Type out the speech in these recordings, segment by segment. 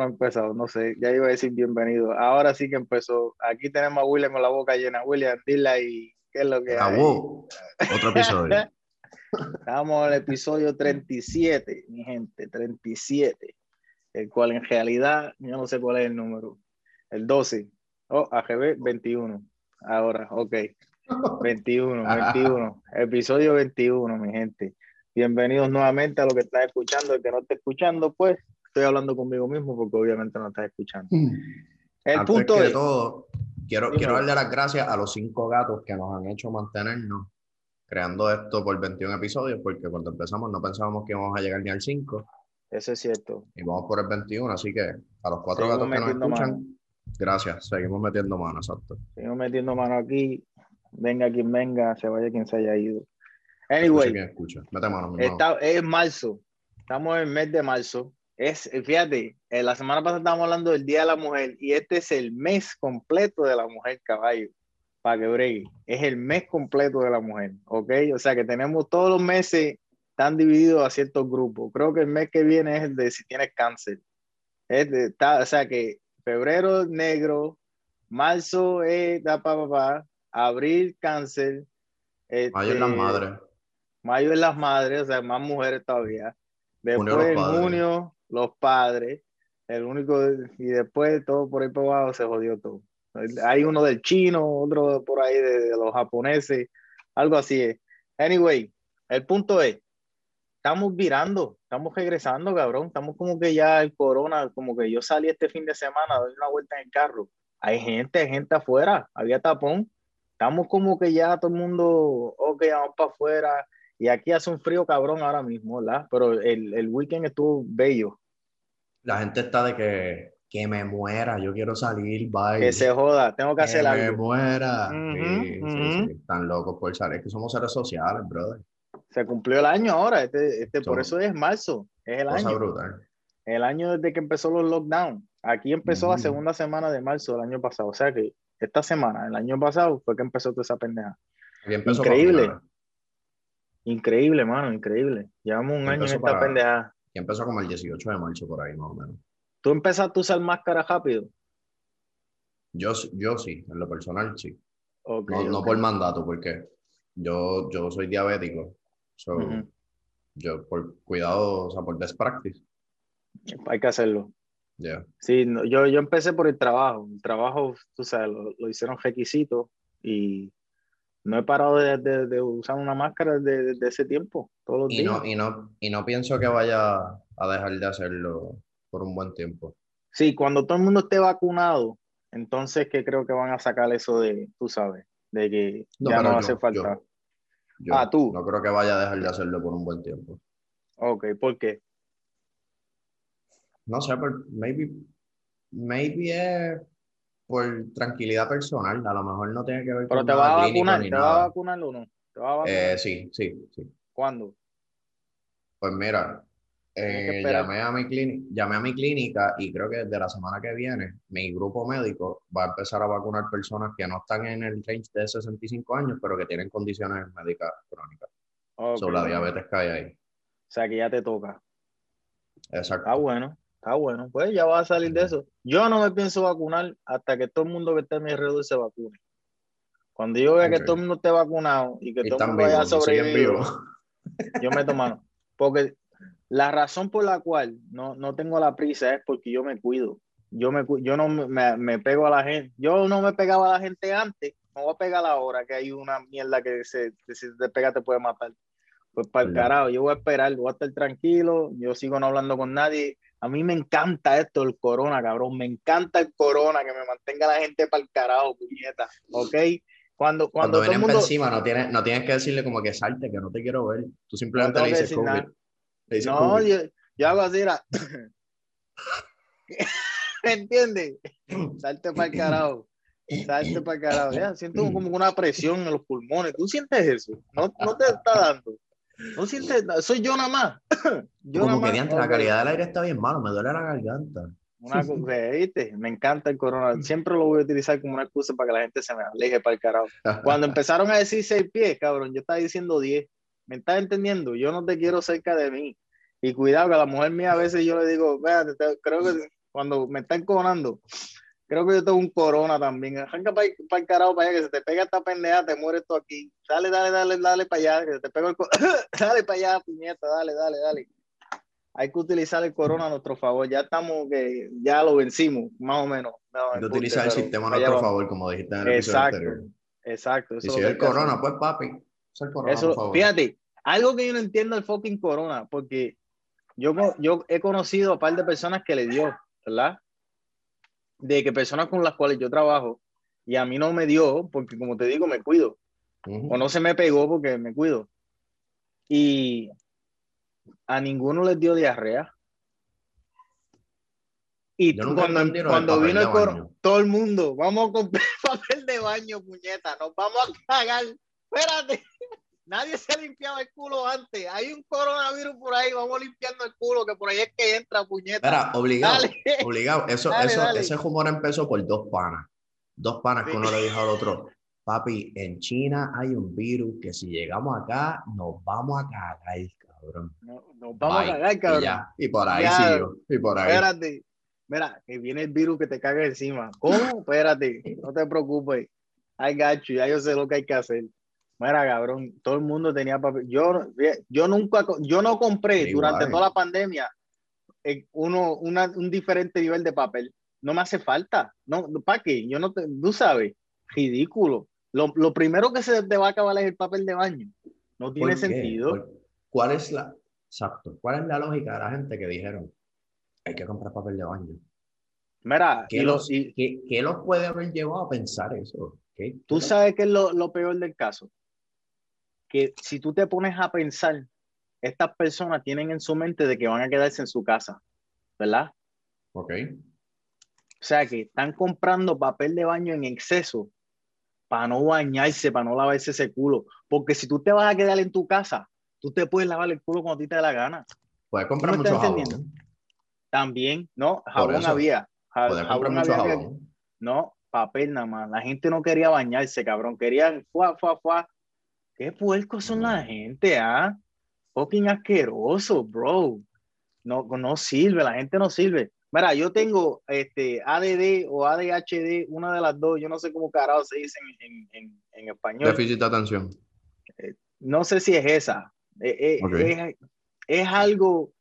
no ha empezado, no sé, ya iba a decir bienvenido. Ahora sí que empezó. Aquí tenemos a William con la boca llena. William, dile ahí, ¿qué es lo que hay? Otro episodio. Estamos en el episodio 37, mi gente, 37, el cual en realidad, yo no sé cuál es el número, el 12, oh, AGB 21, ahora, ok, 21, 21, episodio 21, mi gente. Bienvenidos nuevamente a lo que estás escuchando, el que no está escuchando, pues estoy hablando conmigo mismo porque obviamente no estás escuchando. Mm. El punto de todo, quiero, quiero darle las gracias a los cinco gatos que nos han hecho mantenernos creando esto por 21 episodios, porque cuando empezamos no pensábamos que íbamos a llegar ni al 5. Eso es cierto. Y vamos por el 21, así que a los cuatro gatos que nos escuchan, gracias, seguimos metiendo mano, exacto. Seguimos metiendo mano aquí, venga quien venga, se vaya quien se haya ido. Anyway, escucha. Mete mano, es marzo, estamos en el mes de marzo. Es, fíjate, eh, la semana pasada estábamos hablando del Día de la Mujer y este es el mes completo de la mujer caballo para que bregue. Es el mes completo de la mujer, ¿ok? O sea que tenemos todos los meses están divididos a ciertos grupos. Creo que el mes que viene es el de si tienes cáncer. Es de, o sea que febrero negro, marzo es da pa, pa, pa, abril cáncer. mayo es las este, madres. Mayo es las madres, o sea, más mujeres todavía. Después en junio, los padres. El único, y después todo por ahí para abajo se jodió todo. Hay uno del chino, otro por ahí de, los japoneses, algo así. Anyway, el punto es, estamos virando, estamos regresando, cabrón. Estamos como que ya el corona, como que yo salí este fin de semana, doy una vuelta en el carro. Hay gente, hay gente afuera, había tapón. Estamos como que ya todo el mundo, ok, vamos para afuera. Y aquí hace un frío cabrón ahora mismo, ¿verdad? Pero el, el weekend estuvo bello. La gente está de que que me muera, yo quiero salir, bye. Que se joda, tengo que, hacer algo. Que me muera. sí, sí, están locos por salir, es que somos seres sociales, brother. Se cumplió el año ahora, este, este por eso es marzo, es el año. brutal. El año desde que empezó los lockdowns. Aquí empezó la segunda semana de marzo del año pasado, o sea que esta semana, el año pasado, fue que empezó toda esa pendeja. Increíble. Increíble, mano, increíble. Llevamos un año en esta pendeja. Y empezó como el 18 de marzo por ahí, más o menos. ¿Tú empezaste a usar máscara rápido? Yo, yo sí, en lo personal sí. no, por mandato, porque yo, yo soy diabético. Yo por cuidado, o sea, por best practice. Hay que hacerlo. Sí, yo, yo empecé por el trabajo. El trabajo, tú sabes, lo, hicieron requisito y no he parado de, usar una máscara desde, ese tiempo, todos los y No, y, no, y no pienso que vaya a dejar de hacerlo por un buen tiempo. Sí, cuando todo el mundo esté vacunado, entonces que creo que van a sacar eso de, tú sabes, de que ya no hace falta. ah, tú. No creo que vaya a dejar de hacerlo por un buen tiempo. Ok, ¿por qué? No sé, por, maybe, maybe es por tranquilidad personal, a lo mejor no tiene que ver Pero te va a vacunar, ¿te va a vacunar o no? ¿Te va a vacunar? Eh, sí, sí, sí. ¿Cuándo? Pues mira, eh, llamé, a mi llamé a mi clínica y creo que desde la semana que viene mi grupo médico va a empezar a vacunar personas que no están en el range de 65 años, pero que tienen condiciones médicas crónicas. Sobre la diabetes que hay ahí. O sea que ya te toca. Exacto. Está bueno, está bueno. Pues ya va a salir de eso. Yo no me pienso vacunar hasta que todo el mundo que esté a mi alrededor se vacune. Cuando yo vea que todo el mundo esté vacunado y que todo el mundo vaya a sobrevivir, yo me tomo. Porque la razón por la cual no, no tengo la prisa es porque yo me cuido. Yo, me, yo no me, me, pego a la gente. Yo no me pegaba a la gente antes. Me voy a pegar ahora que hay una mierda que se, si te pega te puede matar. Pues para el carajo, yo voy a esperar, voy a estar tranquilo. Yo sigo no hablando con nadie. A mí me encanta esto, el corona, cabrón. Me encanta el corona, que me mantenga la gente para el carajo, puñeta. ¿Ok? Cuando, cuando, cuando vienen encima, no tienes, no tienes que decirle como que salte, que no te quiero ver. Tú simplemente le dices no, yo, hago así, ¿Me entiendes? Salte para el carajo. Salte para el carajo. Ya, siento como una presión en los pulmones. ¿Tú sientes eso? No, no te está dando. No sientes, soy yo nada más. Yo como que la calidad del aire está bien malo, me duele la garganta. Una, ¿viste? Me encanta el corona. Siempre lo voy a utilizar como una excusa para que la gente se me aleje para el carajo. Cuando empezaron a decir seis pies, cabrón, yo estaba diciendo diez. ¿Me estás entendiendo? Yo no te quiero cerca de mí. Y cuidado, que a la mujer mía a veces yo le digo, vea, creo que cuando me están coronando, creo que yo tengo un corona también. Arranca para el carajo para allá, que se te pega esta pendeja, te mueres tú aquí. Dale, dale, dale, dale para allá, que se te pega el Dale para allá, puñeta, dale, dale, dale. Hay que utilizar el corona a nuestro favor. Ya estamos, que ya lo vencimos, más o menos. Hay que utilizar el sistema a nuestro favor, como dijiste en el episodio anterior. Exacto. y si es el corona, pues papi. Es el corona, por favor. Fíjate, algo que yo no entiendo el fucking corona, porque yo, yo he conocido a un par de personas que le dio, ¿verdad? De que personas con las cuales yo trabajo y a mí no me dio, porque como te digo, me cuido. O no se me pegó porque me cuido. Y a ninguno les dio diarrea. Y cuando, cuando vino el corona, todo el mundo, vamos a comprar papel de baño, puñeta, nos vamos a cagar. Espérate. Nadie se ha limpiado el culo antes. Hay un coronavirus por ahí, vamos limpiando el culo, que por ahí es que entra, puñeta. Espera, obligado, obligado. Eso, eso, ese humor empezó por dos panas. Dos panas que uno le dijo al otro, papi, en China hay un virus que si llegamos acá, nos vamos a cagar, cabrón. nos vamos a cagar, cabrón. Y, por ahí sigo, y por ahí. Espérate, mira, que viene el virus que te caga encima. ¿Cómo? Espérate, no te preocupes. I got you, ya yo sé lo que hay que hacer. Mira, cabrón, todo el mundo tenía papel. Yo, yo nunca, yo no compré durante toda la pandemia eh, uno, un diferente nivel de papel. No me hace falta. No, ¿Para qué? Yo no te, tú sabes, ridículo. Lo, lo, primero que se te va a acabar es el papel de baño. No tiene sentido. ¿Cuál es la, exacto, cuál es la lógica de la gente que dijeron, hay que comprar papel de baño? Mira, ¿qué, los, ¿qué, los puede haber llevado a pensar eso? Tú sabes qué es lo, lo peor del caso que si tú te pones a pensar, estas personas tienen en su mente de que van a quedarse en su casa, ¿verdad? Ok. O sea que están comprando papel de baño en exceso para no bañarse, para no lavarse ese culo. Porque si tú te vas a quedar en tu casa, tú te puedes lavar el culo cuando a ti te dé la gana. Puedes comprar mucho jabón. También, ¿no? Jabón había. Puedes comprar mucho jabón. No, papel nada más. La gente no quería bañarse, cabrón. Querían, fuá, fuá, fuá, Qué puercos son la gente, ¿ah? Fucking asqueroso, bro. No, no sirve, la gente no sirve. Mira, yo tengo este ADD o ADHD, una de las dos, yo no sé cómo carajo se dice en, en, en español. Déficit de atención. Eh, no sé si es esa. Eh, eh, es, algo.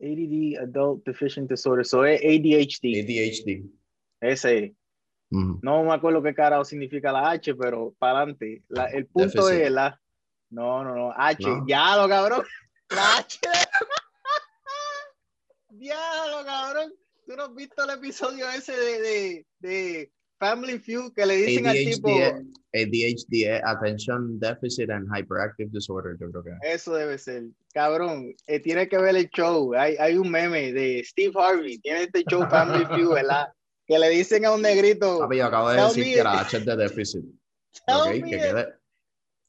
ADD, Adult Deficient Disorder, so es ADHD. ADHD. Ese. No me acuerdo qué carajo significa la H, pero para adelante. el punto es la. No, no, no. H. Ya lo cabrón. La H. lo cabrón. Tú no has visto el episodio ese de, de, de Family Feud que le dicen al tipo. ADHD, Attention Deficit and Hyperactive Disorder, yo creo que. Eso debe ser. Cabrón, eh, tiene que ver el show. Hay, hay un meme de Steve Harvey. Tiene este show Family Feud, ¿verdad? Que le dicen a un negrito. Papi, yo acabo de decir que la H es de déficit. Okay, que quede...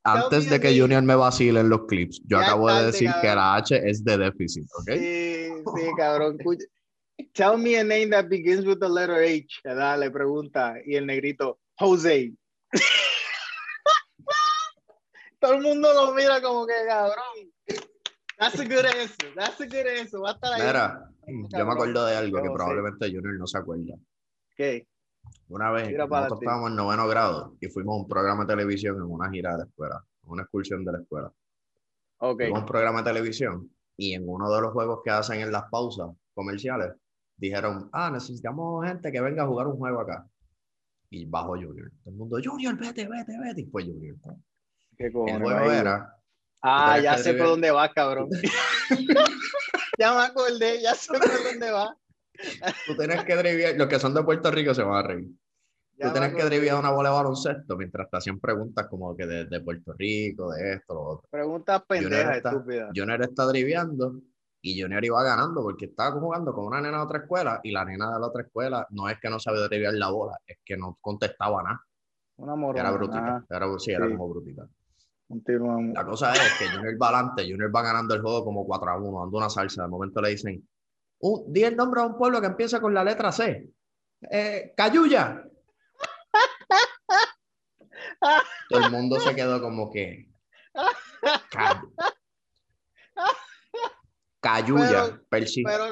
Antes de que Junior me vacile en los clips, yo acabo de decir que la H es de déficit, ¿ok? Sí, sí, cabrón. Tell me a name that begins with the letter H, ¿verdad? Le pregunta. Y el negrito, Jose. Todo el mundo lo mira como que, cabrón. That's a good answer. That's a good answer. Va a estar ahí. Mira, yo me acuerdo de algo que probablemente Junior no se acuerda. ¿Qué? Una vez nosotros estábamos en noveno grado y fuimos a un programa de televisión en una gira de la escuela, una excursión de la escuela. Ok. un programa de televisión y en uno de los juegos que hacen en las pausas comerciales dijeron, ah, necesitamos gente que venga a jugar un juego acá. Y bajo Junior. Todo el mundo, Junior, vete, vete, vete. Y fue Junior. ¿Qué cojones, el juego era... Ah, ya sé por dónde va, cabrón. ya me acordé, ya sé por dónde va. Tú tienes que driviar, los que son de Puerto Rico se van a reír. tú tienes que driviar una bola de baloncesto mientras te hacían preguntas como que de, Puerto Rico, de esto, lo otro. Preguntas pendejas, estúpidas. Junior está driviando y Junior iba ganando porque estaba jugando con una nena de otra escuela y la nena de la otra escuela no es que no sabía driviar la bola, es que no contestaba nada. Una morona. Era brutita. Era, sí, era como brutita. La cosa es que Junior va adelante, Junior va ganando el juego como 4 a 1, dando una salsa. De momento le dicen, un, di el nombre de un pueblo que empieza con la letra C. Eh, Cayuya. Todo el mundo se quedó como que. Cayuya,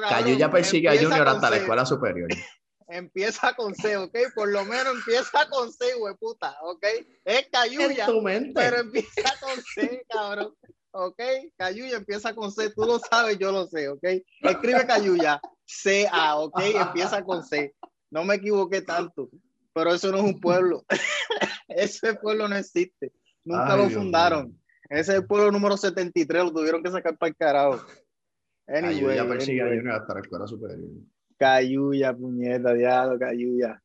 Cayuya persigue a Junior hasta la escuela superior. empieza con C, ¿ok? Por lo menos empieza con C, güey, puta, ¿ok? Es Cayuya, pero empieza con C, cabrón. ¿Ok? Cayuya empieza con C, tú lo sabes, yo lo sé, ¿ok? Escribe Cayuya, C-A, ¿ok? Empieza con C. No me equivoqué tanto, pero eso no es un pueblo. Ese pueblo no existe. Nunca lo fundaron. Ese es el pueblo número 73, lo tuvieron que sacar para el carajo. Anyway, Cayuya persigue hasta la escuela superior. Cayuya, puñeta, diablo, Cayuya.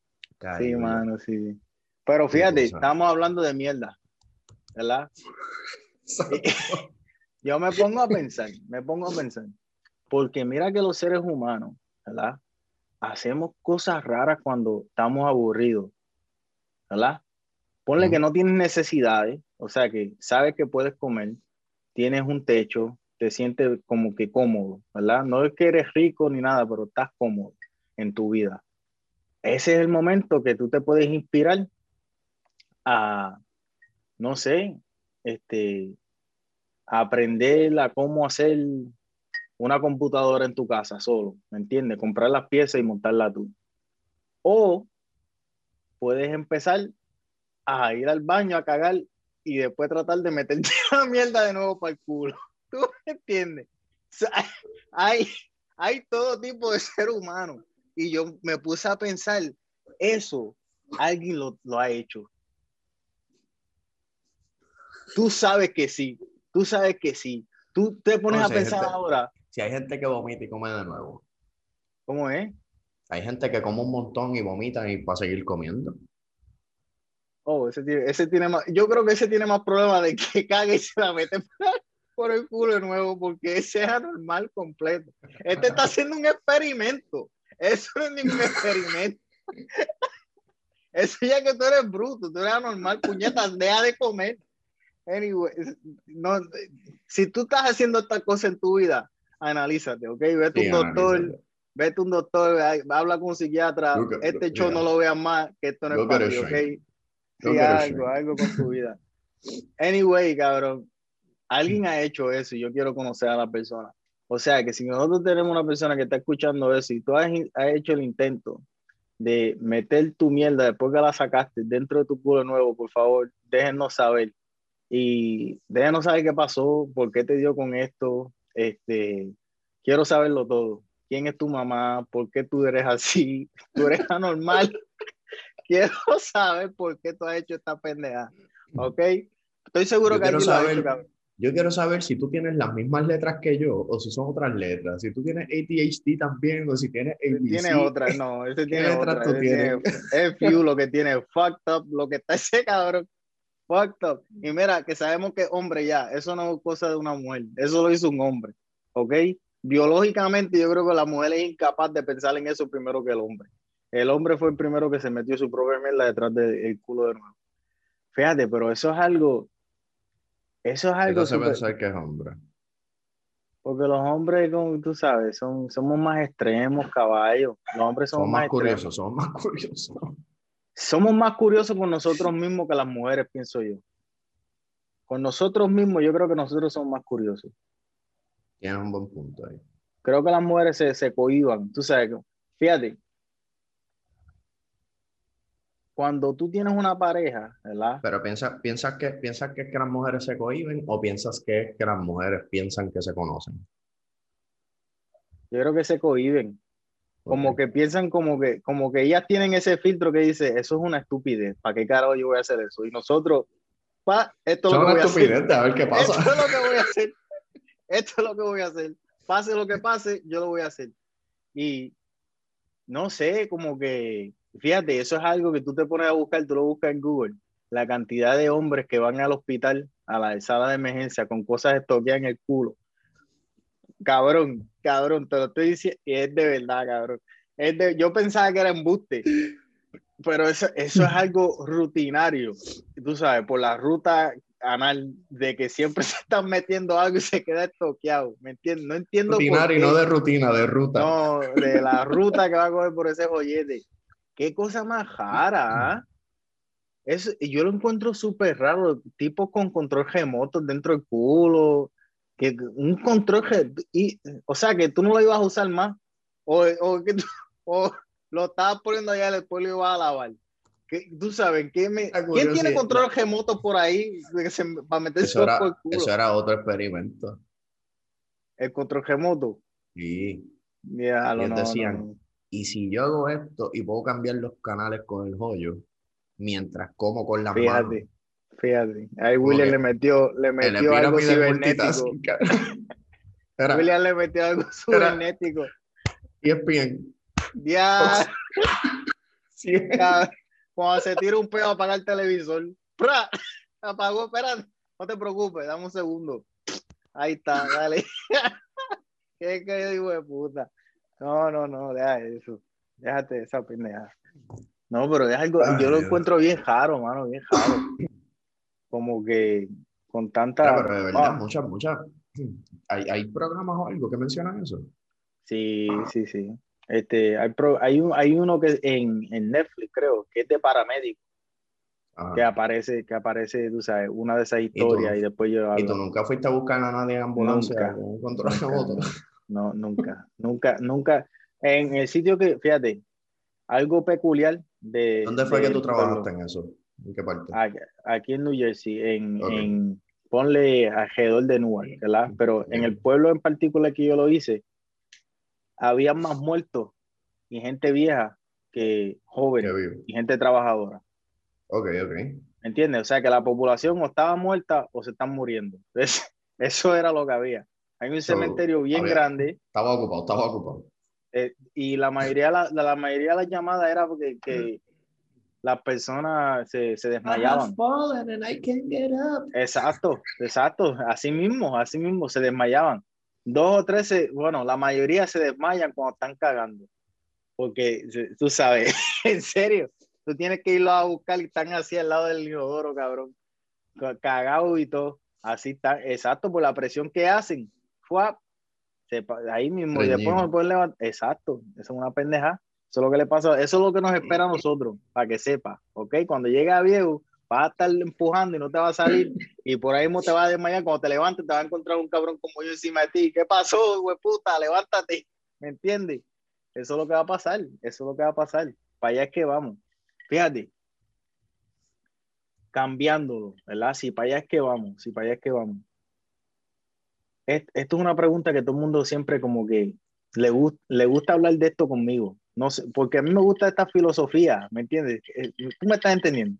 Sí, mano, sí. Pero fíjate, estamos hablando de mierda, ¿verdad? Yo me pongo a pensar, me pongo a pensar, porque mira que los seres humanos, ¿verdad? Hacemos cosas raras cuando estamos aburridos, ¿verdad? Ponle que no tienes necesidades, o sea que sabes que puedes comer, tienes un techo, te sientes como que cómodo, ¿verdad? No es que eres rico ni nada, pero estás cómodo en tu vida. Ese es el momento que tú te puedes inspirar a, no sé, este, aprender a cómo hacer una computadora en tu casa solo, ¿me entiendes? Comprar las piezas y montarla tú. O puedes empezar a ir al baño a cagar y después tratar de meterte la mierda de nuevo para el culo. ¿Tú me entiendes? hay, hay todo tipo de ser humano. Y yo me puse a pensar, eso alguien lo, lo ha hecho. Tú sabes que sí, tú sabes que sí. Tú te pones a pensar ahora. Si hay gente que vomita y come de nuevo. ¿Cómo es? Hay gente que come un montón y vomita y para seguir comiendo. Oh, ese tiene, ese tiene más, yo creo que ese tiene más problema de que cague y se la mete por el culo de nuevo, porque ese es anormal completo. Este está haciendo un experimento. Eso no es ningún experimento. Eso ya que tú eres bruto, tú eres anormal, puñetas, deja de comer. Anyway, no, si tú estás haciendo esta cosa en tu vida, analízate, ¿ok? Vete un doctor, vete un doctor, habla con un psiquiatra, este show no lo veas más, que esto no es para ¿ok? Sí, algo, algo con tu vida. Anyway, cabrón, alguien ha hecho eso y yo quiero conocer a la persona. O sea, que si nosotros tenemos una persona que está escuchando eso y tú has, hecho el intento de meter tu mierda después que la sacaste dentro de tu culo nuevo, por favor, déjenos saber. Y déjenos saber qué pasó, por qué te dio con esto. Este, quiero saberlo todo. ¿Quién es tu mamá? ¿Por qué tú eres así? ¿Tú eres anormal? quiero saber por qué tú has hecho esta pendeja. ¿Ok? Estoy seguro que alguien saber, lo Yo quiero saber si tú tienes las mismas letras que yo o si son otras letras. Si tú tienes ADHD también o si tienes ABC. Tiene otras, no. Ese tiene otras. Tú tienes? Es few lo que tiene, fucked up, lo que está ese cabrón. Fucked up. Y mira, que sabemos que hombre ya, eso no es cosa de una mujer, eso lo hizo un hombre. ¿Ok? Biológicamente yo creo que la mujer es incapaz de pensar en eso primero que el hombre. El hombre fue el primero que se metió su propia mierda detrás del culo de nuevo. Fíjate, pero eso es algo. Eso es algo. Se pensar que es hombre. Porque los hombres, como tú sabes, son, somos más extremos, caballos. Los hombres somos, más, curiosos, somos más curiosos. Somos más curiosos con nosotros mismos que las mujeres, pienso yo. Con nosotros mismos, yo creo que nosotros somos más curiosos. Tienes un buen punto ahí. Creo que las mujeres se, se cohiban. Tú sabes, fíjate, cuando tú tienes una pareja, ¿verdad? Pero piensas piensa que, piensa que, que las mujeres se cohiben o piensas que, que las mujeres piensan que se conocen. Yo creo que se cohiben. Como que piensan como que, como que ellas tienen ese filtro que dice, eso es una estupidez, ¿para qué carajo yo voy a hacer eso? Y nosotros, pa, esto es lo que voy a hacer. A ver qué pasa. Esto es lo que voy a hacer. Esto es lo que voy a hacer. Pase lo que pase, yo lo voy a hacer. Y no sé, como que Fíjate, eso es algo que tú te pones a buscar, tú lo buscas en Google, la cantidad de hombres que van al hospital, a la sala de emergencia con cosas estoqueadas en el culo. Cabrón, cabrón, te lo estoy diciendo, y es de verdad, cabrón. Es de, yo pensaba que era embuste, pero eso, eso es algo rutinario, tú sabes, por la ruta anal, de que siempre se están metiendo algo y se queda estoqueado, ¿me entiendes? No entiendo. Rutinario, no de rutina, de ruta. No, de la ruta que va a coger por ese joyete. Qué cosa más rara. ¿ah? Es, yo lo encuentro súper raro, tipos con control remoto dentro del culo, que un control, y, o sea, que tú no lo ibas a usar más, o, o que o lo estabas poniendo allá después lo ibas a lavar. ¿Qué, tú sabes, ¿qué me, ¿quién tiene control remoto por ahí para meter eso era, Eso era otro experimento. El control remoto. Sí. Ya, lo decían, y si yo hago esto y puedo cambiar los canales con el joyo, mientras como con la mano. Fíjate, ahí William le metió, le metió algo cibernético. William le metió algo cibernético. Y es bien. Ya. sí. Cuando se tira un pedo a apagar el televisor. ¡Pra! Apagó, espera, no te preocupes, dame un segundo. Ahí está, dale. ¿Qué que digo de puta? No, no, no, deja eso. Déjate esa pendeja. No, pero es algo, yo lo encuentro bien raro, mano, bien raro. Como que con tanta. Pero, de verdad, muchas, muchas. ¿Hay, ¿Hay programas o algo que mencionan eso? Sí, sí, sí. Este, hay, hay, un, hay uno que en, en Netflix, creo, que es de paramédico. Que aparece, que aparece, tú sabes, una de esas historias y, después yo. ¿Y tú nunca fuiste a buscar a nadie en ambulancia nunca, No, nunca, nunca, nunca. En el sitio que, fíjate, algo peculiar de. ¿Dónde fue que tú trabajaste en eso? ¿En qué parte? Aquí, en New Jersey, en, en ponle alrededor de Newark, ¿verdad? Pero en el pueblo en particular que yo lo hice, había más muertos y gente vieja que joven y gente trabajadora. Ok, ok. ¿Entiendes? O sea que la población o estaba muerta o se están muriendo. eso era lo que había. Hay un cementerio bien grande. Estaba ocupado, estaba ocupado. Eh, y la mayoría, la, la, mayoría de las llamadas era porque que las personas se, se desmayaban. Exacto, exacto. Así mismo, así mismo, se desmayaban dos o tres, bueno, la mayoría se desmayan cuando están cagando. Porque tú sabes, en serio, tú tienes que irlo a buscar y están así al lado del inodoro, cabrón. Cagado y todo. Así está, exacto, por la presión que hacen. Fue ahí mismo, y después no pueden levantar. Exacto, eso es una pendeja. Eso es lo que le pasa, eso es lo que nos espera a nosotros, para que sepa, ¿ok? Cuando llega a viejo, vas a estar empujando y no te va a salir y por ahí mismo te va a desmayar. Cuando te levantes te va a encontrar un cabrón como yo encima de ti. ¿Qué pasó, güey puta? Levántate. ¿Me entiendes? Eso es lo que va a pasar. Eso es lo que va a pasar. Para allá es que vamos. Fíjate. Cambiándolo, ¿verdad? Si para allá es que vamos. Si para allá es que vamos. Esto es una pregunta que todo el mundo siempre como que le, le gusta hablar de esto conmigo. No sé, porque a mí me gusta esta filosofía, ¿me entiendes? Eh, tú me estás entendiendo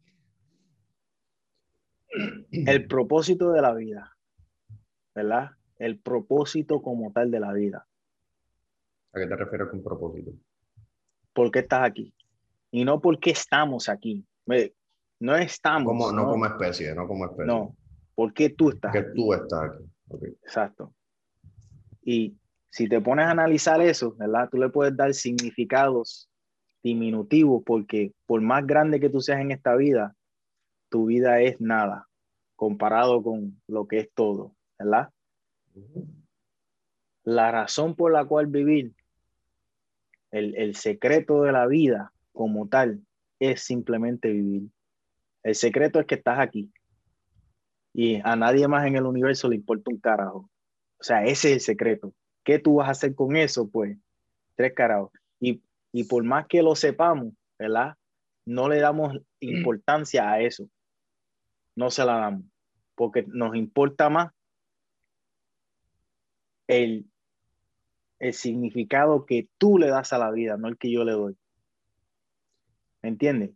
el propósito de la vida, ¿verdad? El propósito como tal de la vida. ¿A qué te refieres con propósito? ¿Por qué estás aquí? Y no porque estamos aquí. No estamos. Como, no, como especie, no como especie. No, ¿por qué tú estás Porque tú estás aquí. Exacto. Y si te pones a analizar eso, ¿verdad? Tú le puedes dar significados diminutivos porque por más grande que tú seas en esta vida, tu vida es nada comparado con lo que es todo, ¿verdad? La razón por la cual vivir, el, secreto de la vida como tal, es simplemente vivir. El secreto es que estás aquí. Y a nadie más en el universo le importa un carajo. O sea, ese es el secreto. ¿Qué tú vas a hacer con eso? Pues, tres carajos. Y, y por más que lo sepamos, ¿verdad? No le damos importancia a eso no se la damos, porque nos importa más el, el significado que tú le das a la vida, no el que yo le doy. ¿Me entiendes?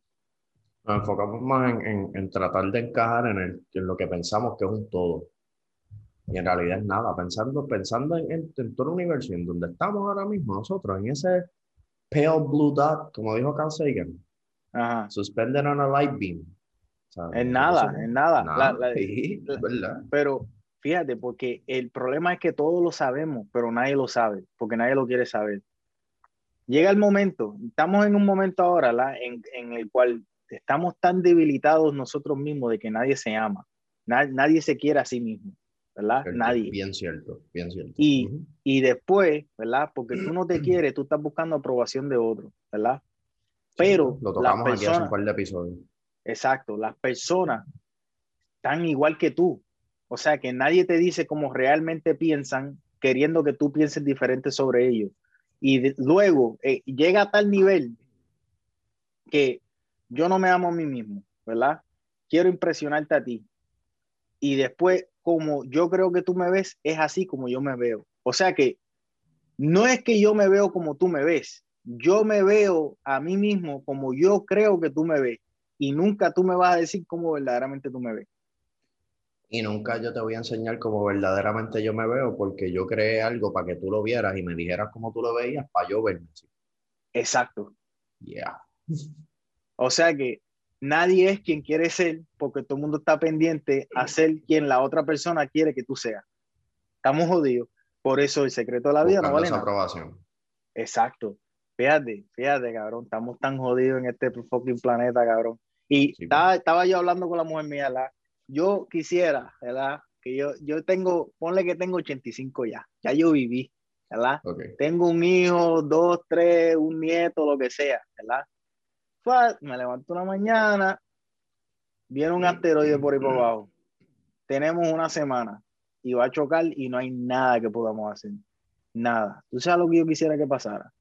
Nos enfocamos más en, tratar de encajar en, el, en lo que pensamos que es un todo. Y en realidad es nada, pensando, pensando en, todo el universo, en donde estamos ahora mismo nosotros, en ese pale blue dot, como dijo Carl Sagan, suspended on a light beam. En nada, en nada. pero fíjate, porque el problema es que todos lo sabemos, pero nadie lo sabe, porque nadie lo quiere saber. Llega el momento, estamos en un momento ahora en, en, el cual estamos tan debilitados nosotros mismos de que nadie se ama, nadie se quiere a sí mismo, ¿verdad? nadie. Bien cierto, bien cierto. Y, y después, ¿verdad? Porque tú no te quieres, tú estás buscando aprobación de otro, ¿verdad? Pero lo tocamos aquí hace un par de episodios Exacto, las personas están igual que tú, O sea, que nadie te dice cómo realmente piensan, queriendo que tú pienses diferente sobre ellos. Y luego eh, llega a tal nivel que yo no me amo a mí mismo, ¿verdad? Quiero impresionarte a ti. Y después, como yo creo que tú me ves, es así como yo me veo. O sea que no es que yo me veo como tú me ves, yo me veo a mí mismo como yo creo que tú me ves y nunca tú me vas a decir cómo verdaderamente tú me ves. Y nunca yo te voy a enseñar cómo verdaderamente yo me veo porque yo creé algo para que tú lo vieras y me dijeras cómo tú lo veías para yo verme. Exacto. Yeah. O sea que nadie es quien quiere ser porque todo el mundo está pendiente a ser quien la otra persona quiere que tú seas. Estamos jodidos. Por eso el secreto de la vida no vale nada. aprobación. Exacto. Fíjate, fíjate, cabrón. Estamos tan jodidos en este fucking planeta, cabrón. Y estaba, pues. estaba, yo hablando con la mujer mía, ¿verdad? Yo quisiera, ¿verdad? Que yo, yo tengo, ponle que tengo 85 ya. Ya yo viví, ¿verdad? Tengo un hijo, dos, tres, un nieto, lo que sea, ¿verdad? Me levanto una mañana, viene un asteroide por ahí por abajo. Tenemos una semana y va a chocar y no hay nada que podamos hacer. Nada. ¿Tú sabes lo que yo quisiera que pasara?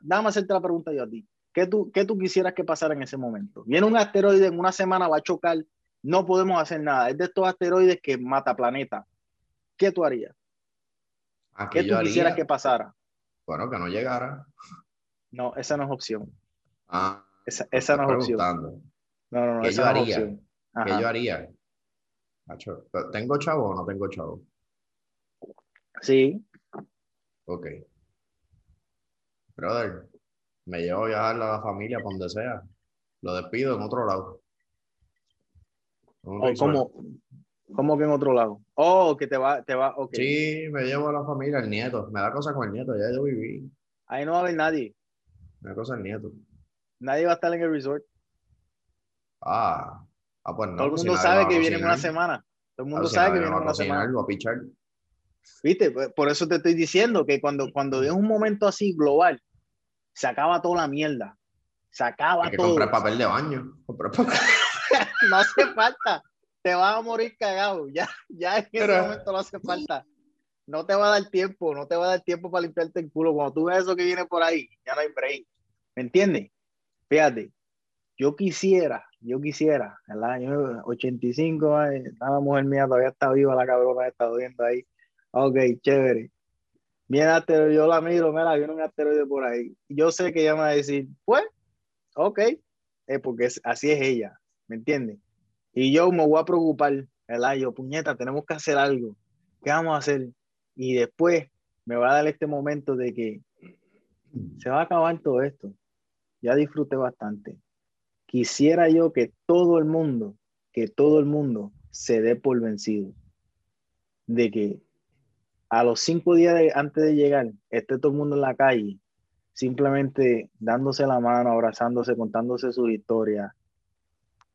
Dame hacerte la pregunta yo a ti. ¿Qué tú, ¿Qué tú quisieras que pasara en ese momento? Viene un asteroide en una semana, va a chocar, no podemos hacer nada. Es de estos asteroides que mata planeta. ¿Qué tú harías? ¿Qué tú quisieras que pasara? Bueno, que no llegara. No, esa no es opción. Ah. Esa, esa no es opción. No, no, no, ¿Qué yo haría? ¿Qué yo haría? ¿Tengo chavo o no tengo chavo? Sí. Ok. Brother, me llevo a viajar a la familia por donde sea. Lo despido en otro lado. Oh, ¿Cómo, ¿Cómo que en otro lado? Oh, que te va, te va, ok. Sí, me llevo a la familia, el nieto. Me da cosa con el nieto, ya yo viví. Ahí no va a haber nadie. Me da cosa el nieto. Nadie va a estar en el resort. Ah, ah pues no. Todo el pues mundo sabe que viene en una semana. Todo el mundo sabe que viene en una semana. a pichar. Viste, pues, por eso te estoy diciendo que cuando, cuando es un momento así global, se acaba toda la mierda. Se acaba Hay que todo. comprar papel de baño. no hace falta. Te vas a morir cagado. Ya, ya en ese momento no hace falta. No te va a dar tiempo, no te va a dar tiempo para limpiarte el culo. Cuando tú ves eso que viene por ahí, ya no hay break. ¿Me entiendes? Fíjate, yo quisiera, yo quisiera, el año 85, la mujer mía todavía está viva, la cabrona está viendo ahí. Ok, chévere. Viene asteroide, yo la miro, mira, viene un asteroide por ahí. Yo sé que ella me va a decir, pues, ok, es porque así es ella, ¿me entiendes? Y yo me voy a preocupar, ¿verdad? Yo, puñeta, tenemos que hacer algo. ¿Qué vamos a hacer? Y después me va a dar este momento de que se va a acabar todo esto ya disfruté bastante. Quisiera yo que todo el mundo, que todo el mundo se dé por vencido. De que a los cinco días antes de llegar, esté todo el mundo en la calle, simplemente dándose la mano, abrazándose, contándose su historia,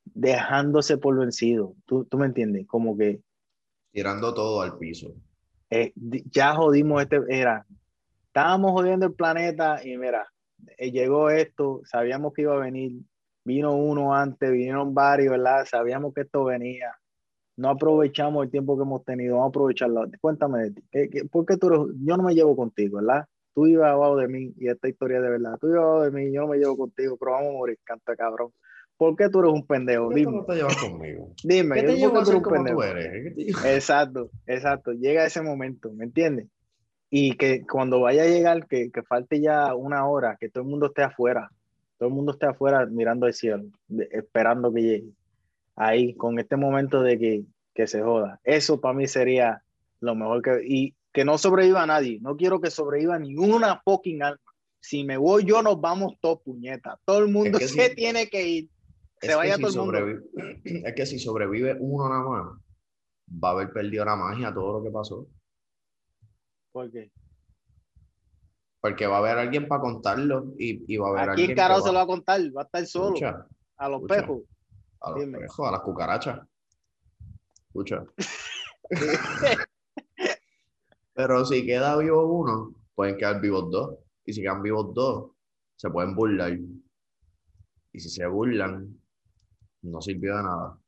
dejándose por vencido. ¿Tú, tú me entiendes? Como que... Tirando todo al piso. Eh, ya jodimos este, era, estábamos jodiendo el planeta y mira, llegó esto, sabíamos que iba a venir, vino uno antes, vinieron varios, ¿verdad? Sabíamos que esto venía. No aprovechamos el tiempo que hemos tenido, vamos a aprovecharlo. Cuéntame de ti, ¿qué, por qué tú yo no me llevo contigo, ¿verdad? Tú ibas abajo de mí y esta historia de verdad. Tú ibas abajo de mí, yo no me llevo contigo, pero vamos a morir, canta cabrón. ¿Por qué tú eres un pendejo? Dime. no te llevas conmigo? Dime, ¿qué te llevas a como tú eres? Exacto, exacto. Llega ese momento, ¿me entiendes? Y que cuando vaya a llegar, que, que, falte ya una hora, que todo el mundo esté afuera, todo el mundo esté afuera mirando al cielo, esperando que llegue. Ahí, con este momento de que, que se joda. Eso para mí sería lo mejor que... Y que no sobreviva nadie. No quiero que sobreviva ninguna fucking alma. Si me voy yo, nos vamos todos, puñetas. Todo el mundo se tiene que ir. Se vaya todo el mundo. Es que si sobrevive uno nada más, va a haber perdido la magia, todo lo que pasó. ¿Por qué? Porque va a haber alguien para contarlo y, y va a haber ¿A quién carajo se lo va a contar? Va a estar solo. a los pejos. A los pejos, a las cucarachas. Escucha. Pero si queda vivo uno, pueden quedar vivos dos. Y si quedan vivos dos, se pueden burlar. Y si se burlan, no sirvió de nada.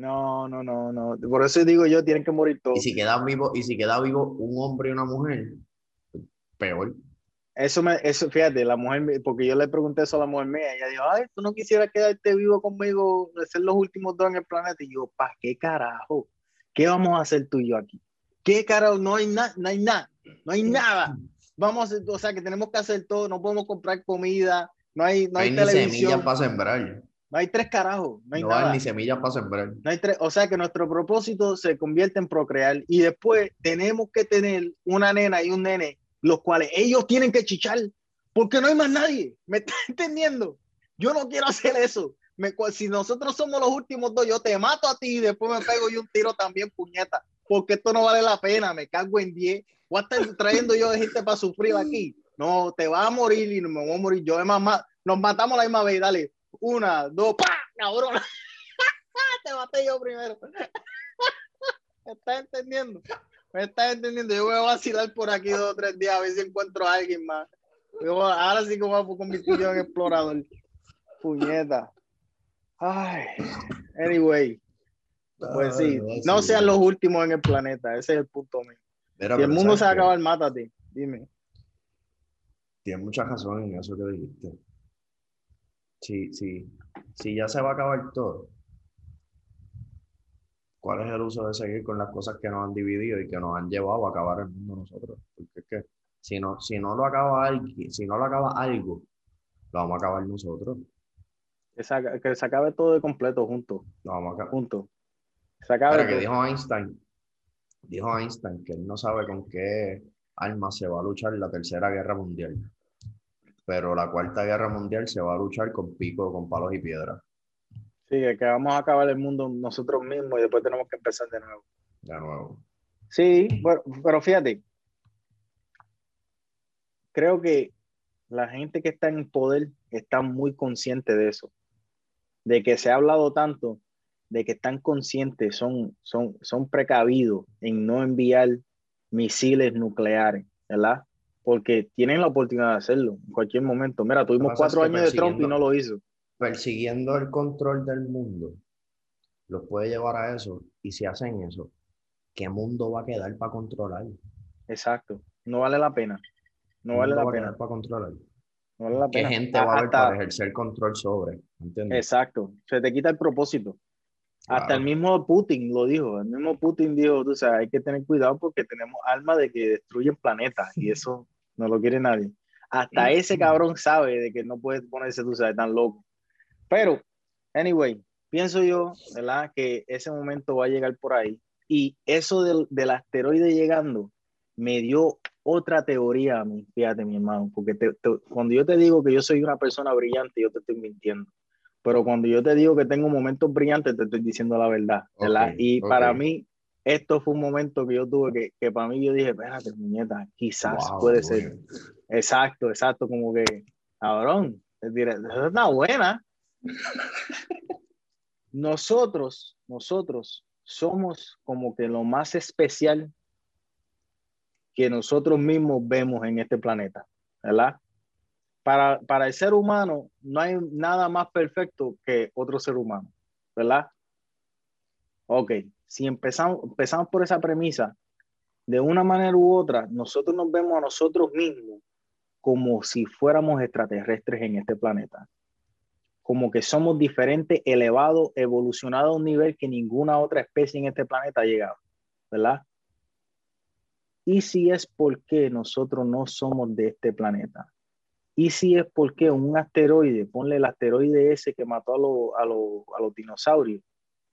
No, no, no, no. Por eso digo yo, tienen que morir todos. Y si queda vivo, y si queda vivo un hombre y una mujer, peor. Eso me, eso, fíjate, la mujer, porque yo le pregunté eso a la mujer mía, ella dijo, ay, tú no quisieras quedarte vivo conmigo, ser los últimos dos en el planeta. Y yo, ¿para qué carajo? ¿Qué vamos a hacer tú y yo aquí? ¿Qué carajo? No hay nada, no hay nada, no hay nada. Vamos, o sea, que tenemos que hacer todo, no podemos comprar comida, no hay, no, hay, televisión. semillas para sembrar. No hay tres carajos, no hay no Hay ni semillas para sembrar. No hay tres, o sea que nuestro propósito se convierte en procrear y después tenemos que tener una nena y un nene, los cuales ellos tienen que chichar, porque no hay más nadie. ¿Me estás entendiendo? Yo no quiero hacer eso. Me, si nosotros somos los últimos dos, yo te mato a ti y después me pego y un tiro también, puñeta, porque esto no vale la pena, me cago en 10. Voy a estar trayendo yo de gente para sufrir aquí. No, te vas a morir y me voy a morir yo. Es más, nos matamos la misma vez, dale. Una, dos, ¡pa! Cabrón. Te maté yo primero. ¿Me estás entendiendo? ¿Me estás entendiendo? Yo voy a vacilar por aquí dos o tres días a ver si encuentro a alguien más. ahora sí que voy a convertir en explorador. Puñeta. Ay. Anyway. Pues sí, no sean los últimos en el planeta. Ese es el punto mío. si el mundo se va a acabar, mátate. Dime. Tienes mucha razón en eso que dijiste si, si, si ya se va a acabar todo, ¿cuál es el uso de seguir con las cosas que nos han dividido y que nos han llevado a acabar el mundo nosotros? Porque es que si no, si no lo acaba alguien, si no lo acaba algo, lo vamos a acabar nosotros. Que se, que se acabe todo de completo juntos. Lo vamos a acabar. Juntos. Se acabe. que dijo Einstein, dijo Einstein que él no sabe con qué arma se va a luchar la tercera guerra mundial pero la Cuarta Guerra Mundial se va a luchar con pico, con palos y piedras. Sí, que vamos a acabar el mundo nosotros mismos y después tenemos que empezar de nuevo. De nuevo. Sí, pero, pero fíjate, creo que la gente que está en poder está muy consciente de eso, de que se ha hablado tanto, de que están conscientes, son, son, son precavidos en no enviar misiles nucleares, ¿verdad? Porque tienen la oportunidad de hacerlo en cualquier momento. Mira, tuvimos cuatro años de Trump y no lo hizo. Persiguiendo el control del mundo, los puede llevar a eso. Y si hacen eso, ¿qué mundo va a quedar para controlar? Exacto. No vale la pena. No vale la pena. para controlar? No vale la ¿Qué gente va a haber para ejercer control sobre? Exacto. Se te quita el propósito. Hasta el mismo Putin lo dijo, el mismo Putin dijo, tú sabes, hay que tener cuidado porque tenemos alma de que destruyen planetas y eso no lo quiere nadie. Hasta ese cabrón sabe de que no puede ponerse, tú sabes, tan loco. Pero, anyway, pienso yo, ¿verdad? Que ese momento va a llegar por ahí. Y eso del, del asteroide llegando me dio otra teoría a mí, fíjate mi hermano, porque cuando yo te digo que yo soy una persona brillante, yo te estoy mintiendo. Pero cuando yo te digo que tengo momentos brillantes, te estoy diciendo la verdad, ¿verdad? y para mí, esto fue un momento que yo tuve que, que para mí yo dije, espérate, muñeca, quizás puede ser. Exacto, exacto, como que, cabrón, eso está buena. nosotros, nosotros somos como que lo más especial que nosotros mismos vemos en este planeta, ¿verdad? Para, el ser humano no hay nada más perfecto que otro ser humano, ¿verdad? Ok, si empezamos, empezamos por esa premisa, de una manera u otra, nosotros nos vemos a nosotros mismos como si fuéramos extraterrestres en este planeta. Como que somos diferentes, elevados, evolucionados a un nivel que ninguna otra especie en este planeta ha llegado, ¿verdad? Y si es porque nosotros no somos de este planeta. Y si es porque un asteroide, ponle el asteroide ese que mató a, a los dinosaurios,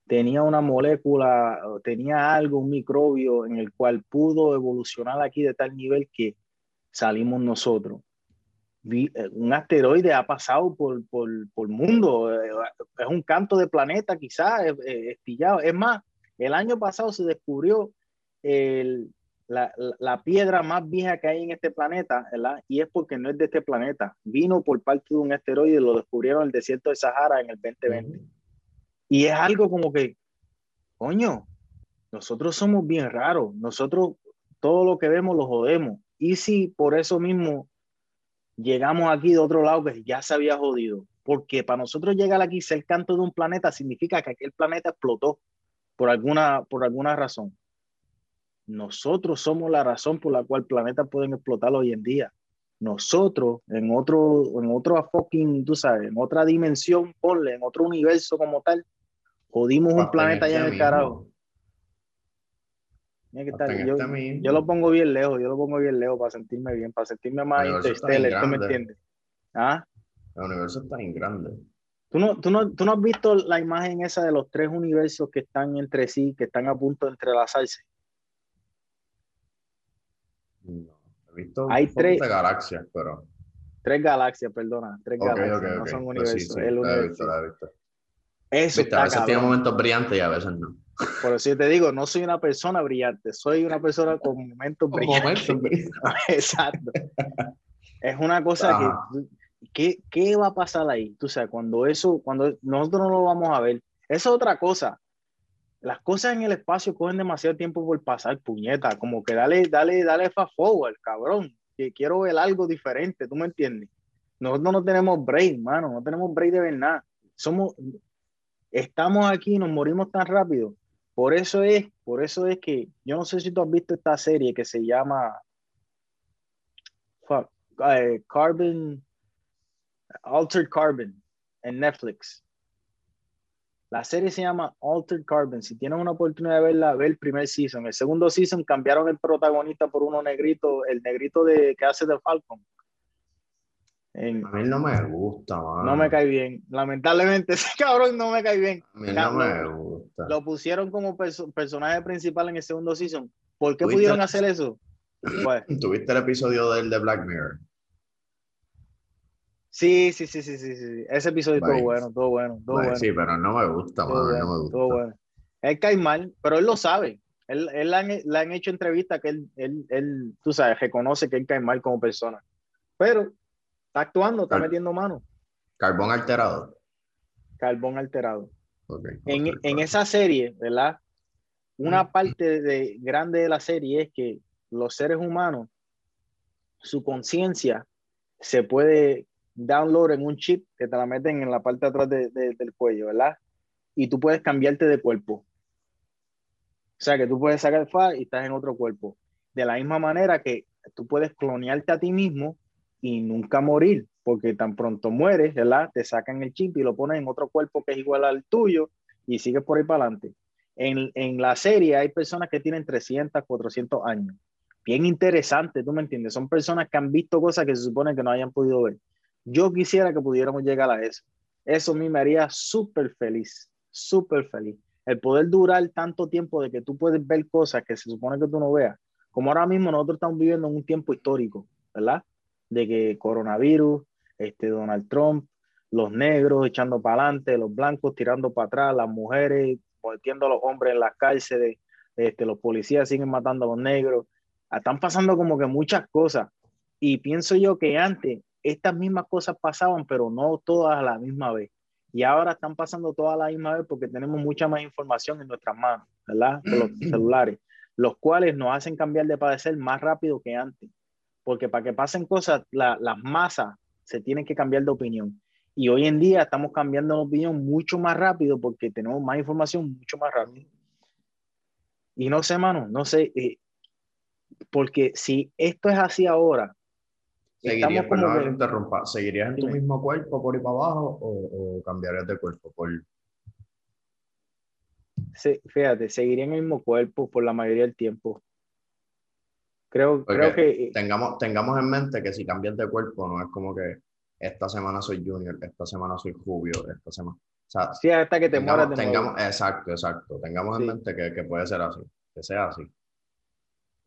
tenía una molécula, tenía algo, un microbio en el cual pudo evolucionar aquí de tal nivel que salimos nosotros. Eh, un asteroide ha pasado por, por, por mundo, eh, es un canto de planeta quizás, estillado. Es más, el año pasado se descubrió el, la, la, piedra más vieja que hay en este planeta, ¿verdad? Y es porque no es de este planeta. Vino por parte de un asteroide, lo descubrieron en el desierto de Sahara en el 2020. Y es algo como que, coño, nosotros somos bien raros, nosotros todo lo que vemos lo jodemos. Y si por eso mismo llegamos aquí de otro lado que ya se había jodido, porque para nosotros llegar aquí, ser canto de un planeta, significa que aquel planeta explotó por alguna, por alguna razón. Nosotros somos la razón por la cual planetas pueden explotar hoy en día. Nosotros, en otro, en otro fucking, tú sabes, en otra dimensión, ponle, en otro universo como tal, jodimos un planeta allá en el carajo. Este yo, lo pongo bien lejos, yo lo pongo bien lejos para sentirme bien, para sentirme más interstellar, ¿tú me entiendes? ¿Ah? El universo está bien grande. ¿Tú no, tú, no, ¿Tú no has visto la imagen esa de los tres universos que están entre sí, que están a punto de entrelazarse? No, he visto Hay tres galaxias, pero... Tres galaxias, perdona, tres galaxias, no son pues universos. el universo. Eso a veces tiene momentos brillantes y a veces no. Por eso te digo, no soy una persona brillante, soy una persona con momentos brillantes. Exacto. Es una cosa que, ¿qué, va a pasar ahí? Tú sabes, cuando eso, cuando nosotros no lo vamos a ver, es otra cosa. Las cosas en el espacio cogen demasiado tiempo por pasar, puñeta, como que dale, dale, dale fast forward, cabrón, que quiero ver algo diferente, ¿tú me entiendes? Nosotros no tenemos break, mano, no tenemos break de verdad. Somos, estamos aquí, nos morimos tan rápido. Por eso es, por eso es que yo no sé si tú has visto esta serie que se llama eh, Carbon, Altered Carbon en Netflix. La serie se llama Altered Carbon. Si tienen una oportunidad de verla, ve el primer season. El segundo season cambiaron el protagonista por uno negrito, el negrito de que hace de Falcon a mí no me gusta, No me cae bien. Lamentablemente, ese cabrón no me cae bien. A mí no me gusta. Lo pusieron como personaje principal en el segundo season. ¿Por qué pudieron hacer eso? Pues, ¿Tuviste el episodio del de Black Mirror? Sí, sí, sí, sí, sí, sí. Ese episodio estuvo bueno, todo bueno, todo bueno. Sí, pero no me gusta, no me gusta. Todo bueno. Él cae mal, pero él lo sabe. Él, él le han, hecho entrevistas que él, él, él, tú sabes, reconoce que él cae mal como persona. Pero Está actuando, está metiendo mano. Carbón alterado. Carbón alterado. en, esa serie, ¿verdad? Una parte de, grande de la serie es que los seres humanos, su conciencia se puede download en un chip que te la meten en la parte de atrás del cuello, ¿verdad? Y tú puedes cambiarte de cuerpo. O sea, que tú puedes sacar FA y estás en otro cuerpo. De la misma manera que tú puedes clonearte a ti mismo y nunca morir, porque tan pronto mueres, ¿verdad? Te sacan el chip y lo ponen en otro cuerpo que es igual al tuyo y sigues por ahí para adelante. En, en la serie hay personas que tienen 300, 400 años. Bien interesante, ¿tú me entiendes? Son personas que han visto cosas que se supone que no hayan podido ver. Yo quisiera que pudiéramos llegar a eso. Eso a mí me haría súper feliz, súper feliz. El poder durar tanto tiempo de que tú puedes ver cosas que se supone que tú no veas. Como ahora mismo nosotros estamos viviendo en un tiempo histórico, ¿verdad? de que coronavirus, este, Donald Trump, los negros echando para adelante, los blancos tirando para atrás, las mujeres volviendo a los hombres en las cárceles, este, los policías siguen matando a los negros. Están pasando como que muchas cosas. Y pienso yo que antes estas mismas cosas pasaban, pero no todas a la misma vez. Y ahora están pasando todas a la misma vez porque tenemos mucha más información en nuestras manos, ¿verdad? Con los celulares, los cuales nos hacen cambiar de padecer más rápido que antes porque para que pasen cosas, las masas se tienen que cambiar de opinión. Y hoy en día estamos cambiando de opinión mucho más rápido porque tenemos más información mucho más rápido. Y no sé, mano, no sé, eh, porque si esto es así ahora, ¿Seguirías, como interrumpa, ¿seguirías en tu mismo cuerpo por ahí para abajo o, cambiarías de cuerpo? Por... Sí, fíjate, seguiría en el mismo cuerpo por la mayoría del tiempo. Creo, creo que... Tengamos, tengamos en mente que si cambias de cuerpo, no es como que esta semana soy Junior, esta semana soy Jubio, esta semana... O sea, sí, hasta que te mueras de tengamos, Exacto, exacto. Tengamos en mente que, que, puede ser así, que sea así.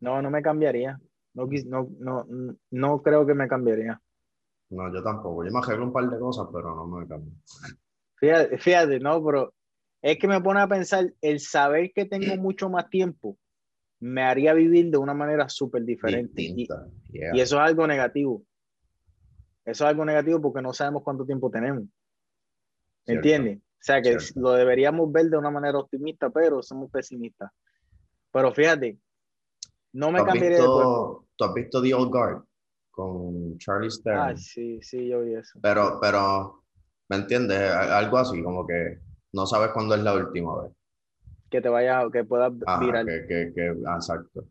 No, no me cambiaría. No, no, no, no creo que me cambiaría. No, yo tampoco. Yo me arreglo un par de cosas, pero no me cambio. Fíjate, fíjate, no, pero es que me pone a pensar el saber que tengo mucho más tiempo me haría vivir de una manera súper diferente. Y, eso es algo negativo. Eso es algo negativo porque no sabemos cuánto tiempo tenemos. ¿Me entiendes? O sea que lo deberíamos ver de una manera optimista, pero somos pesimistas. Pero fíjate, no me cambiaría de ¿Tú has visto The Old Guard con Charlie Stern? Ah, sí, sí, yo vi eso. Pero, pero, ¿me entiendes? Algo así, como que no sabes cuándo es la última vez. que te vaya, que puedas virar. Que, que, que, exacto.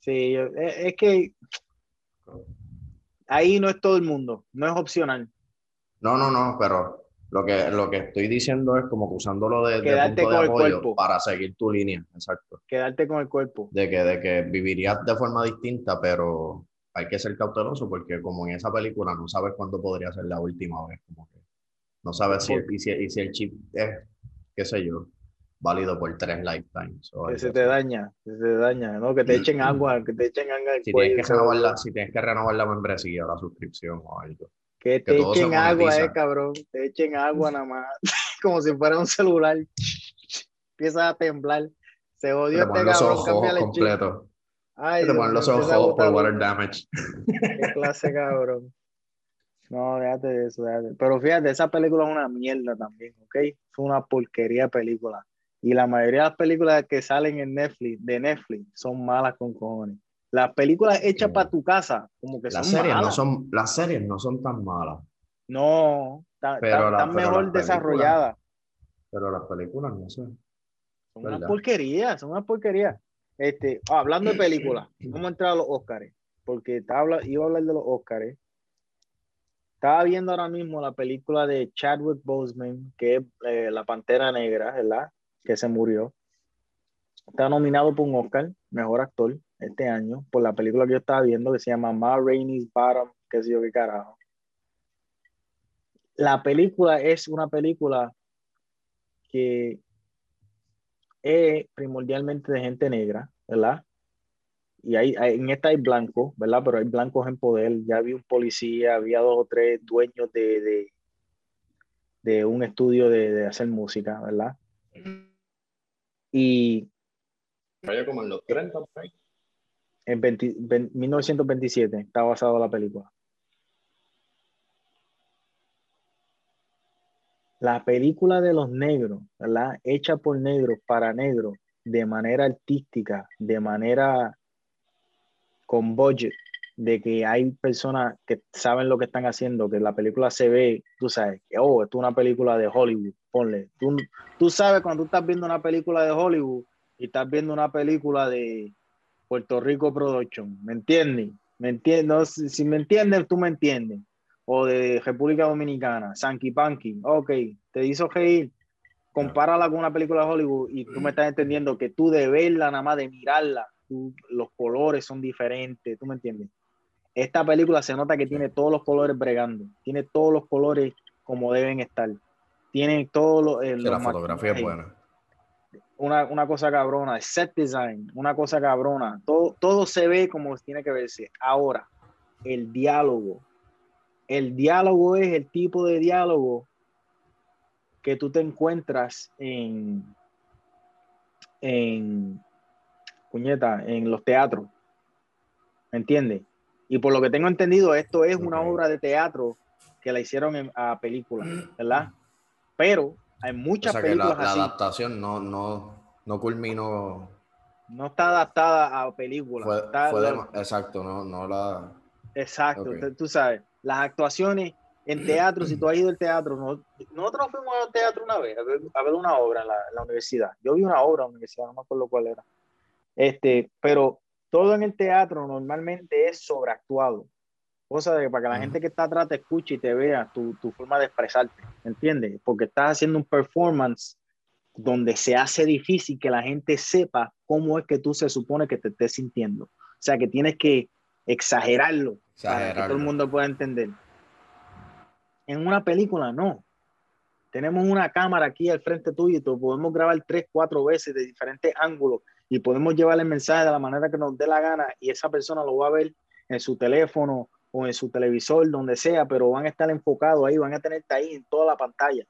Sí, es, que ahí no es todo el mundo, no es opcional. No, no, no, pero lo que, lo que estoy diciendo es como que usándolo de, Quedarte punto de apoyo para seguir tu línea, exacto. Quedarte con el cuerpo. De que, de que vivirías de forma distinta, pero hay que ser cauteloso porque como en esa película no sabes cuándo podría ser la última vez, como que no sabes si, y si, y si el chip es, qué sé yo, válido por tres lifetimes. que se te daña, se te daña, ¿no? Que te echen agua, que te echen agua. Si tienes, que renovar la, si tienes que renovar la membresía, la suscripción o algo. Que te echen agua, eh, cabrón. Te echen agua nada más. Como si fuera un celular. Empieza a temblar. Se odió este los cabrón. Ojos completo. Ay, te ponen los ojos por water damage. Qué clase, cabrón. No, déjate de eso, déjate. Pero fíjate, esa película es una mierda también, ¿ok? Fue una porquería de película. Y la mayoría de las películas que salen en Netflix, de Netflix, son malas con cojones. Las películas hechas para tu casa, como que las son series malas. No son, las series no son tan malas. No, están mejor desarrolladas. Pero las películas no sé. Son una porquería, son una porquería. Este, ah, hablando de películas, vamos a entrar a los Oscars, porque estaba, iba a hablar de los Oscars. Estaba viendo ahora mismo la película de Chadwick Boseman, que es eh, La Pantera Negra, ¿verdad? Que se murió. Está nominado por un Oscar, mejor actor, este año, por la película que yo estaba viendo que se llama Ma Rainey's Bottom, qué sé yo qué carajo. La película es una película que es primordialmente de gente negra, ¿verdad? Y hay, en esta hay blancos, ¿verdad? Pero hay blancos en poder. Ya vi un policía, había dos o tres dueños de, de, un estudio de, hacer música, ¿verdad? Y... Como en los 30, en 1927 está basado la película. La película de los negros, ¿verdad? Hecha por negros para negros, de manera artística, de manera con budget, de que hay personas que saben lo que están haciendo, que la película se ve, tú sabes, que, oh, esto es una película de Hollywood, ponle. Tú, tú sabes cuando tú estás viendo una película de Hollywood y estás viendo una película de, Puerto Rico Production, ¿me entiendes? ¿Me entiendes? si me entiendes, tú me entiendes. O de República Dominicana, Sanky Panky, ok, te hizo reír, compárala con una película de Hollywood y tú me estás entendiendo que tú de verla, nada más de mirarla, los colores son diferentes, ¿tú me entiendes? Esta película se nota que tiene todos los colores bregando, tiene todos los colores como deben estar, tiene todos los... Eh, la fotografía es buena una, cosa cabrona, set design, una cosa cabrona, todo, todo se ve como tiene que verse. Ahora, el diálogo. El diálogo es el tipo de diálogo que tú te encuentras en, en, puñeta, en los teatros. ¿Me entiendes? Y por lo que tengo entendido, esto es una obra de teatro que la hicieron en, a película, ¿verdad? Pero hay muchas películas la, adaptación no, no, no culminó. No está adaptada a películas. exacto, no, no la. Exacto, tú sabes, las actuaciones en teatro, si tú has ido al teatro, nosotros fuimos al teatro una vez a ver, una obra en la, universidad. Yo vi una obra en la universidad, no me acuerdo cuál era. Este, pero todo en el teatro normalmente es sobreactuado. Cosa de que para que la gente que está atrás te escuche y te vea tu, tu forma de expresarte, ¿entiendes? Porque estás haciendo un performance donde se hace difícil que la gente sepa cómo es que tú se supone que te estés sintiendo. O sea, que tienes que exagerarlo, para que todo el mundo pueda entender. En una película, no. Tenemos una cámara aquí al frente tuyo y podemos grabar tres, cuatro veces de diferentes ángulos y podemos llevar el mensaje de la manera que nos dé la gana y esa persona lo va a ver en su teléfono o en su televisor, donde sea, pero van a estar enfocados ahí, van a tenerte ahí en toda la pantalla.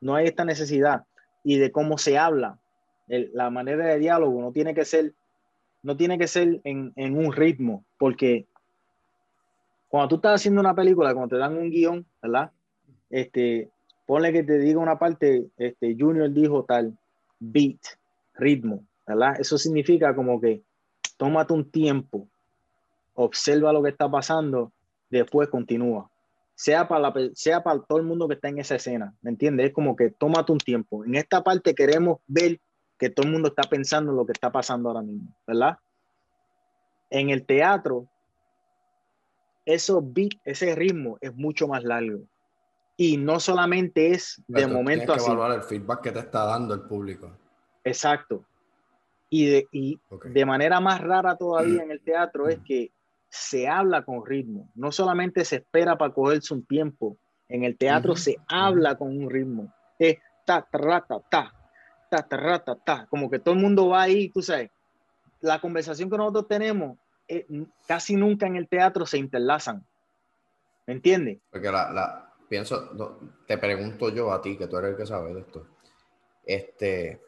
No hay esta necesidad. Y de cómo se habla, la manera de diálogo no tiene que ser, no tiene que ser en, en, un ritmo, porque cuando tú estás haciendo una película, cuando te dan un guion, ¿verdad? Este, ponle que te diga una parte, este, Junior dijo tal, beat, ritmo, ¿verdad? Eso significa como que tómate un tiempo observa lo que está pasando, después continúa. Sea para, la, sea para todo el mundo que está en esa escena, ¿me entiendes? Es como que tómate un tiempo. En esta parte queremos ver que todo el mundo está pensando en lo que está pasando ahora mismo, ¿verdad? En el teatro, eso beat, ese ritmo es mucho más largo. Y no solamente es de momento tienes que evaluar el feedback que te está dando el público. Exacto. Y de, y de manera más rara todavía en el teatro es que se habla con ritmo. No solamente se espera para cogerse un tiempo. En el teatro se habla con un ritmo. Es ta, ta, ta, ta, ta, ta, ta, Como que todo el mundo va ahí, tú sabes. La conversación que nosotros tenemos eh, casi nunca en el teatro se interlazan. ¿Me entiendes? Porque la, pienso, te pregunto yo a ti, que tú eres el que sabe de esto. Este,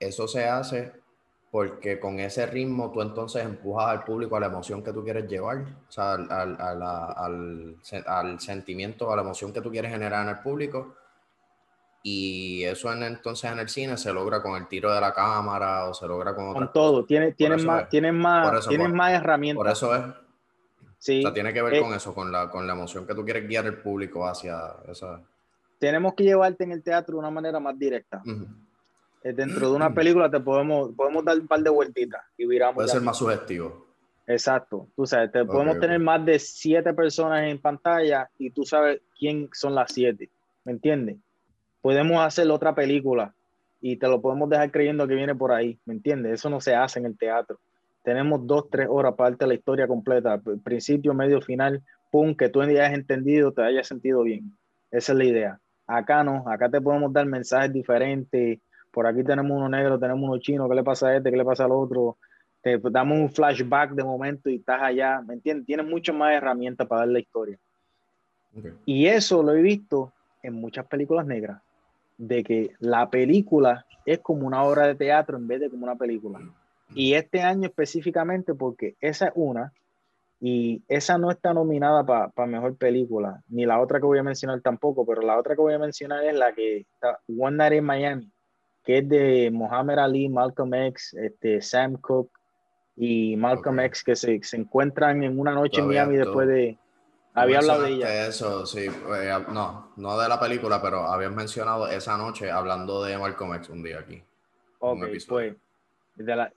eso se hace porque con ese ritmo tú entonces empujas al público a la emoción que tú quieres llevar, o sea, al, al, al, al sentimiento, a la emoción que tú quieres generar en el público. Y eso en, entonces en el cine se logra con el tiro de la cámara o se logra con... Con todo, tienes, tienes, más, tienes, más, tienes más herramientas. Por eso es. Sí. O sea, tiene que ver eh, con eso, con la, con la emoción que tú quieres guiar el público hacia esa... Tenemos que llevarte en el teatro de una manera más directa. Eh, dentro de una película te podemos, podemos dar un par de vueltitas y viramos. Puede ser más sugestivo. Exacto. Tú sabes, te podemos tener más de siete personas en pantalla y tú sabes quién son las siete. ¿Me entiendes? podemos hacer otra película y te lo podemos dejar creyendo que viene por ahí, ¿me entiendes? Eso no se hace en el teatro. Tenemos dos, tres horas para darte la historia completa, principio, medio, final, pum, que tú hayas entendido, te hayas sentido bien. Esa es la idea. Acá no, acá te podemos dar mensajes diferentes. Por aquí tenemos uno negro, tenemos uno chino, ¿qué le pasa a este? ¿Qué le pasa al otro? Te damos un flashback de momento y estás allá, ¿me entiendes? Tienes muchas más herramientas para dar la historia. Y eso lo he visto en muchas películas negras de que la película es como una obra de teatro en vez de como una película. Y este año específicamente porque esa es una y esa no está nominada para mejor película, ni la otra que voy a mencionar tampoco, pero la otra que voy a mencionar es la que está One Night in Miami, que es de Muhammad Ali, Malcolm X, este, Sam Cooke y Malcolm X que se, se, encuentran en una noche en Miami después de había hablado de ella. Eso, sí. Eh, no, no de la película, pero habían mencionado esa noche hablando de Malcolm X un día aquí. Ok, pues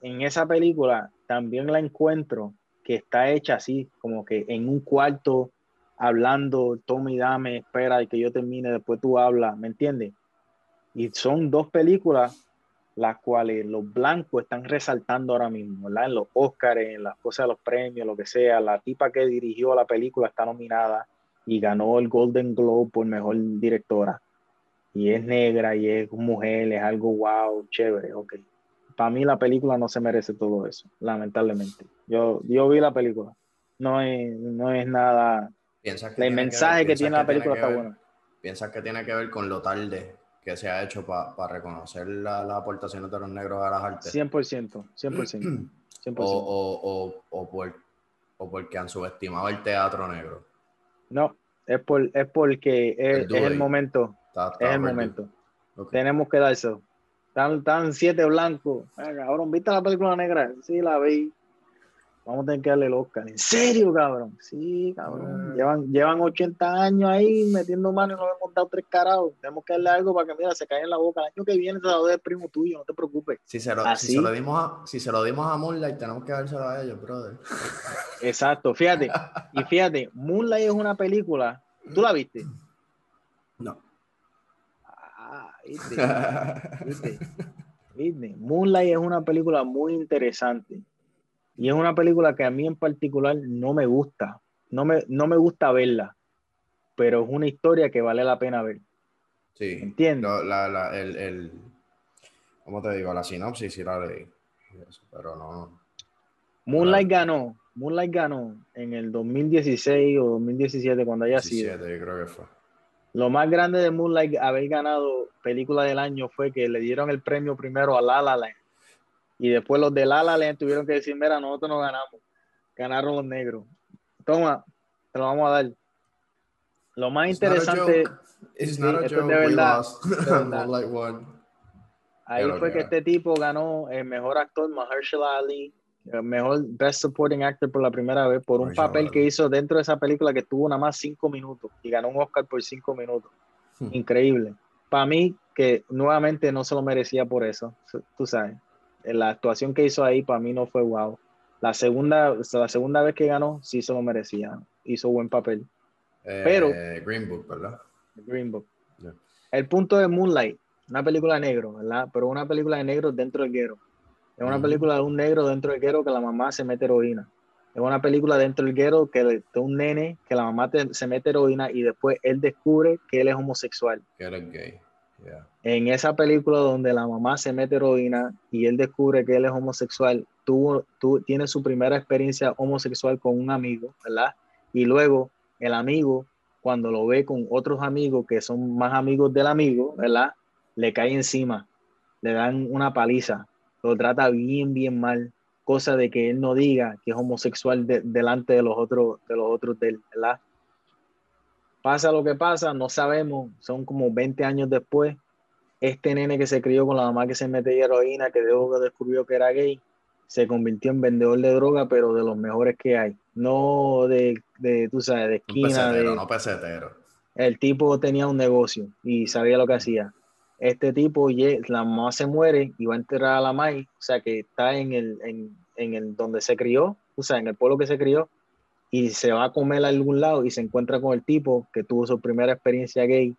en esa película también la encuentro que está hecha así, como que en un cuarto hablando, toma y dame, espera y que yo termine, después tú hablas, ¿me entiendes? Y son dos películas las cuales los blancos están resaltando ahora mismo, ¿verdad? En los Oscars, en las cosas de los premios, lo que sea. La tipa que dirigió la película está nominada y ganó el Golden Globe por mejor directora. Y es negra y es mujer, es algo wow, chévere, ok. Para mí la película no se merece todo eso, lamentablemente. Yo, yo vi la película. No es, no es nada... el mensaje que, tiene la película está bueno. ¿Piensas que tiene que ver con lo tarde que se ha hecho para reconocer las aportaciones de los negros a las artes. 100%, 100%. 100%. O, o, o, por, o porque han subestimado el teatro negro. No, es, por, es porque es el, momento. es el momento. Tenemos que dar eso. Están, están siete blancos. Ahora, ¿viste la película negra? Sí, la vi. Vamos a tener que darle el Oscar. ¿En serio, cabrón? Sí, cabrón. Ah. Llevan, llevan 80 años ahí metiendo mano y nos hemos dado tres carajos. Tenemos que darle algo para que, mira, se caiga en la boca. El año que viene te lo el primo tuyo, no te preocupes. Si se lo, si se lo dimos a, si se lo dimos a Moonlight, tenemos que dárselo a ellos, brother. Exacto, fíjate. Y fíjate, Moonlight es una película. ¿Tú la viste? No. Ah, ¿viste? ¿Viste? ¿Viste? Moonlight es una película muy interesante y es una película que a mí en particular no me gusta. No me, no me gusta verla, pero es una historia que vale la pena ver. Sí. ¿Entiendes? La, la, el, el, ¿Cómo te digo? La sinopsis sí la leí. Pero no. Moonlight ganó. Moonlight ganó en el 2016 o 2017, cuando haya 17, sido. yo creo que fue. Lo más grande de Moonlight haber ganado película del año fue que le dieron el premio primero a La La Land y después los de Lala le tuvieron que decir, mira, nosotros no ganamos. Ganaron los negros. Toma, te lo vamos a dar. Lo más interesante... es de verdad. Ahí fue que este tipo ganó el mejor actor, Mahershala Ali, el mejor Best Supporting Actor por la primera vez, por un papel que hizo dentro de esa película que tuvo nada más cinco minutos y ganó un Oscar por cinco minutos. Hmm. Increíble. Para mí, que nuevamente no se lo merecía por eso, tú sabes. La actuación que hizo ahí para mí no fue wow. La segunda, la segunda vez que ganó, sí se lo merecía. Hizo buen papel. Eh, Pero. Green Book, ¿verdad? Green Book. El punto de Moonlight, una película de negro, ¿verdad? Pero una película de negro dentro del guero. Es una película de un negro dentro del guero que la mamá se mete heroína. Es una película dentro del guero que de un nene que la mamá se mete heroína y después él descubre que él es homosexual. Que él gay. En esa película donde la mamá se mete heroína y él descubre que él es homosexual, tuvo, tú tiene su primera experiencia homosexual con un amigo, ¿verdad? Y luego el amigo, cuando lo ve con otros amigos que son más amigos del amigo, ¿verdad? Le cae encima, le dan una paliza, lo trata bien, bien mal, cosa de que él no diga que es homosexual delante de los otros, de los otros de él, ¿verdad? Pasa lo que pasa, no sabemos, son como 20 años después, este nene que se crió con la mamá que se mete heroína, que luego descubrió que era gay, se convirtió en vendedor de droga, pero de los mejores que hay. No de, de tú sabes, de esquina. de, no pesetero. El tipo tenía un negocio y sabía lo que hacía. Este tipo, la mamá se muere y va a enterrar a la mamá, o sea que está en el, en, en el donde se crió, o sea, en el pueblo que se crió, y se va a comer a algún lado y se encuentra con el tipo que tuvo su primera experiencia gay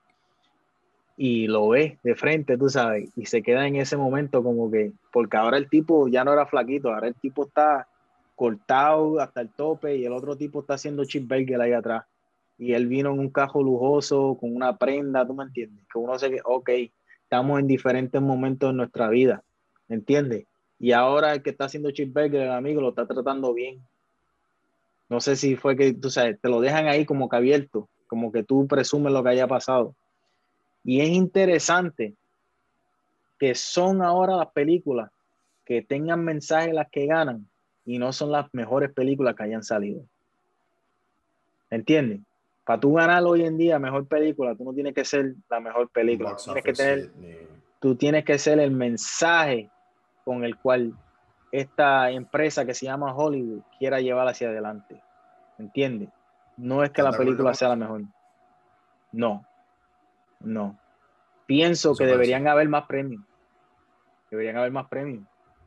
y lo ve de frente, tú sabes, y se queda en ese momento como que, porque ahora el tipo ya no era flaquito, ahora el tipo está cortado hasta el tope y el otro tipo está haciendo cheeseburger ahí atrás. Y él vino en un cajo lujoso, con una prenda, ¿tú me entiendes? Que uno se que, ok, estamos en diferentes momentos de nuestra vida, ¿me entiendes? Y ahora el que está haciendo cheeseburger, el amigo, lo está tratando bien, no sé si fue que, tú sabes, te lo dejan ahí como que abierto, como que tú presumes lo que haya pasado. Y es interesante que son ahora las películas que tengan mensajes las que ganan y no son las mejores películas que hayan salido. ¿Entiendes? Para tú ganar hoy en día mejor película, tú no tienes que ser la mejor película. Tienes que tener, tú tienes que ser el mensaje con el cual esta empresa que se llama Hollywood quiera llevar hacia adelante. ¿Entiendes? No es que la película sea la mejor. No. No. Pienso que deberían haber más premios. Deberían haber más premios.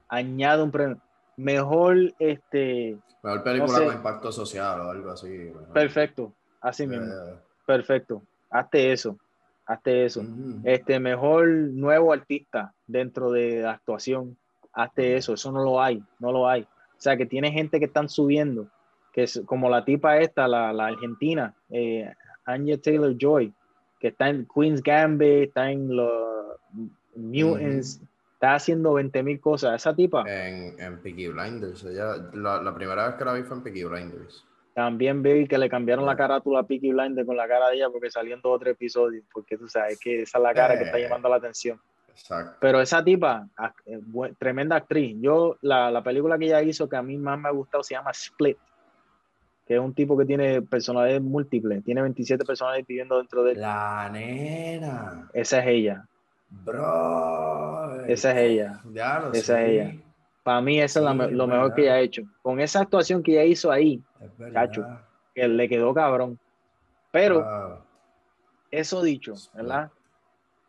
Añado un premio. Mejor este. Mejor película con impacto social o algo así. Perfecto. Así mismo. Perfecto. Hazte eso. Hazte eso. Este mejor nuevo artista dentro de la actuación hazte eso, eso no lo hay, no lo hay. O sea, que tiene gente que están subiendo, que es como la tipa esta, la, la argentina, eh, Anya Taylor Joy, que está en Queen's Gambit, está en los Mutants, está haciendo 20 mil cosas. Esa tipa. En, en Peaky Blinders, ella, la, la, primera vez que la vi fue en Peaky Blinders. También vi que le cambiaron la carátula a Peaky Blinders con la cara de ella porque salió en dos o tres episodios, porque tú sabes que esa es la cara que está eh. llamando la atención. Pero esa tipa, eh, tremenda actriz. Yo, la, la, película que ella hizo que a mí más me ha gustado se llama Split, que es un tipo que tiene personalidades múltiples, tiene 27 personas viviendo dentro de él. La nena. Esa es ella. Bro. Esa es ella. esa es ella. Para mí, eso es lo mejor que ella ha hecho. Con esa actuación que ella hizo ahí, cacho, que le quedó cabrón. Pero, eso dicho, ¿verdad?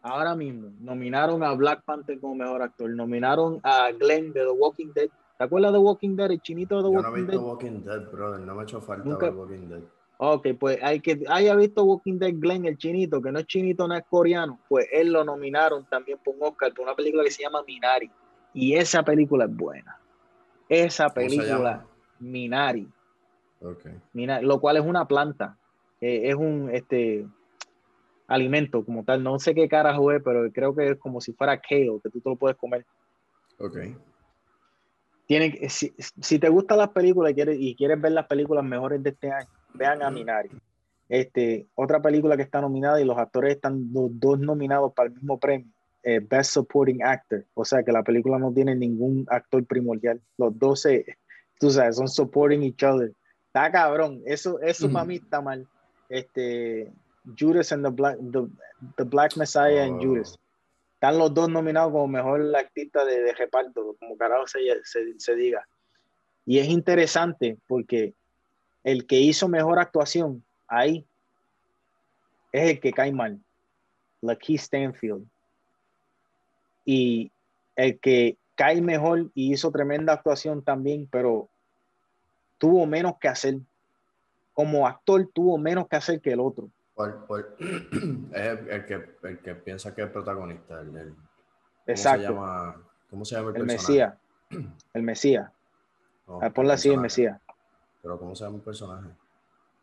Ahora mismo nominaron a Black Panther como mejor actor, nominaron a Glenn de The Walking Dead. ¿Te acuerdas de The Walking Dead, el chinito de The Walking Dead? No he visto Walking Dead, brother, no me ha hecho falta ver Walking Dead. Ok, pues hay que haya visto Walking Dead Glenn, el chinito, que no es chinito, no es coreano, pues él lo nominaron también por un Oscar, por una película que se llama Minari. Y esa película es buena. Esa película, Minari. Okay. Minari. Lo cual es una planta. Eh, es un, este, alimento como tal. No sé qué carajo es, pero creo que es como si fuera kale, que tú te lo puedes comer. Ok. Tienen, si, si te gustan las películas y quieres, y quieres ver las películas mejores de este año, vean a Minari. Este, otra película que está nominada y los actores están los dos nominados para el mismo premio, eh, Best Supporting Actor. O sea que la película no tiene ningún actor primordial. Los dos, tú sabes, son supporting each other. Está cabrón. Eso, eso para mí está mal. Este, Judas and the Black, the, Black Messiah and Judas. Están los dos nominados como mejor artista de, de reparto, como carajo se, se, diga. Y es interesante porque el que hizo mejor actuación ahí es el que cae mal, Lucky Stanfield. y el que cae mejor y hizo tremenda actuación también, pero tuvo menos que hacer. Como actor tuvo menos que hacer que el otro. es el, que, el que piensa que es el protagonista. El, ¿cómo Exacto. Se llama, ¿Cómo se llama el, el Mesías. El Mesías. No, Ah, ponla así, el Mesías. Pero ¿cómo se llama el personaje?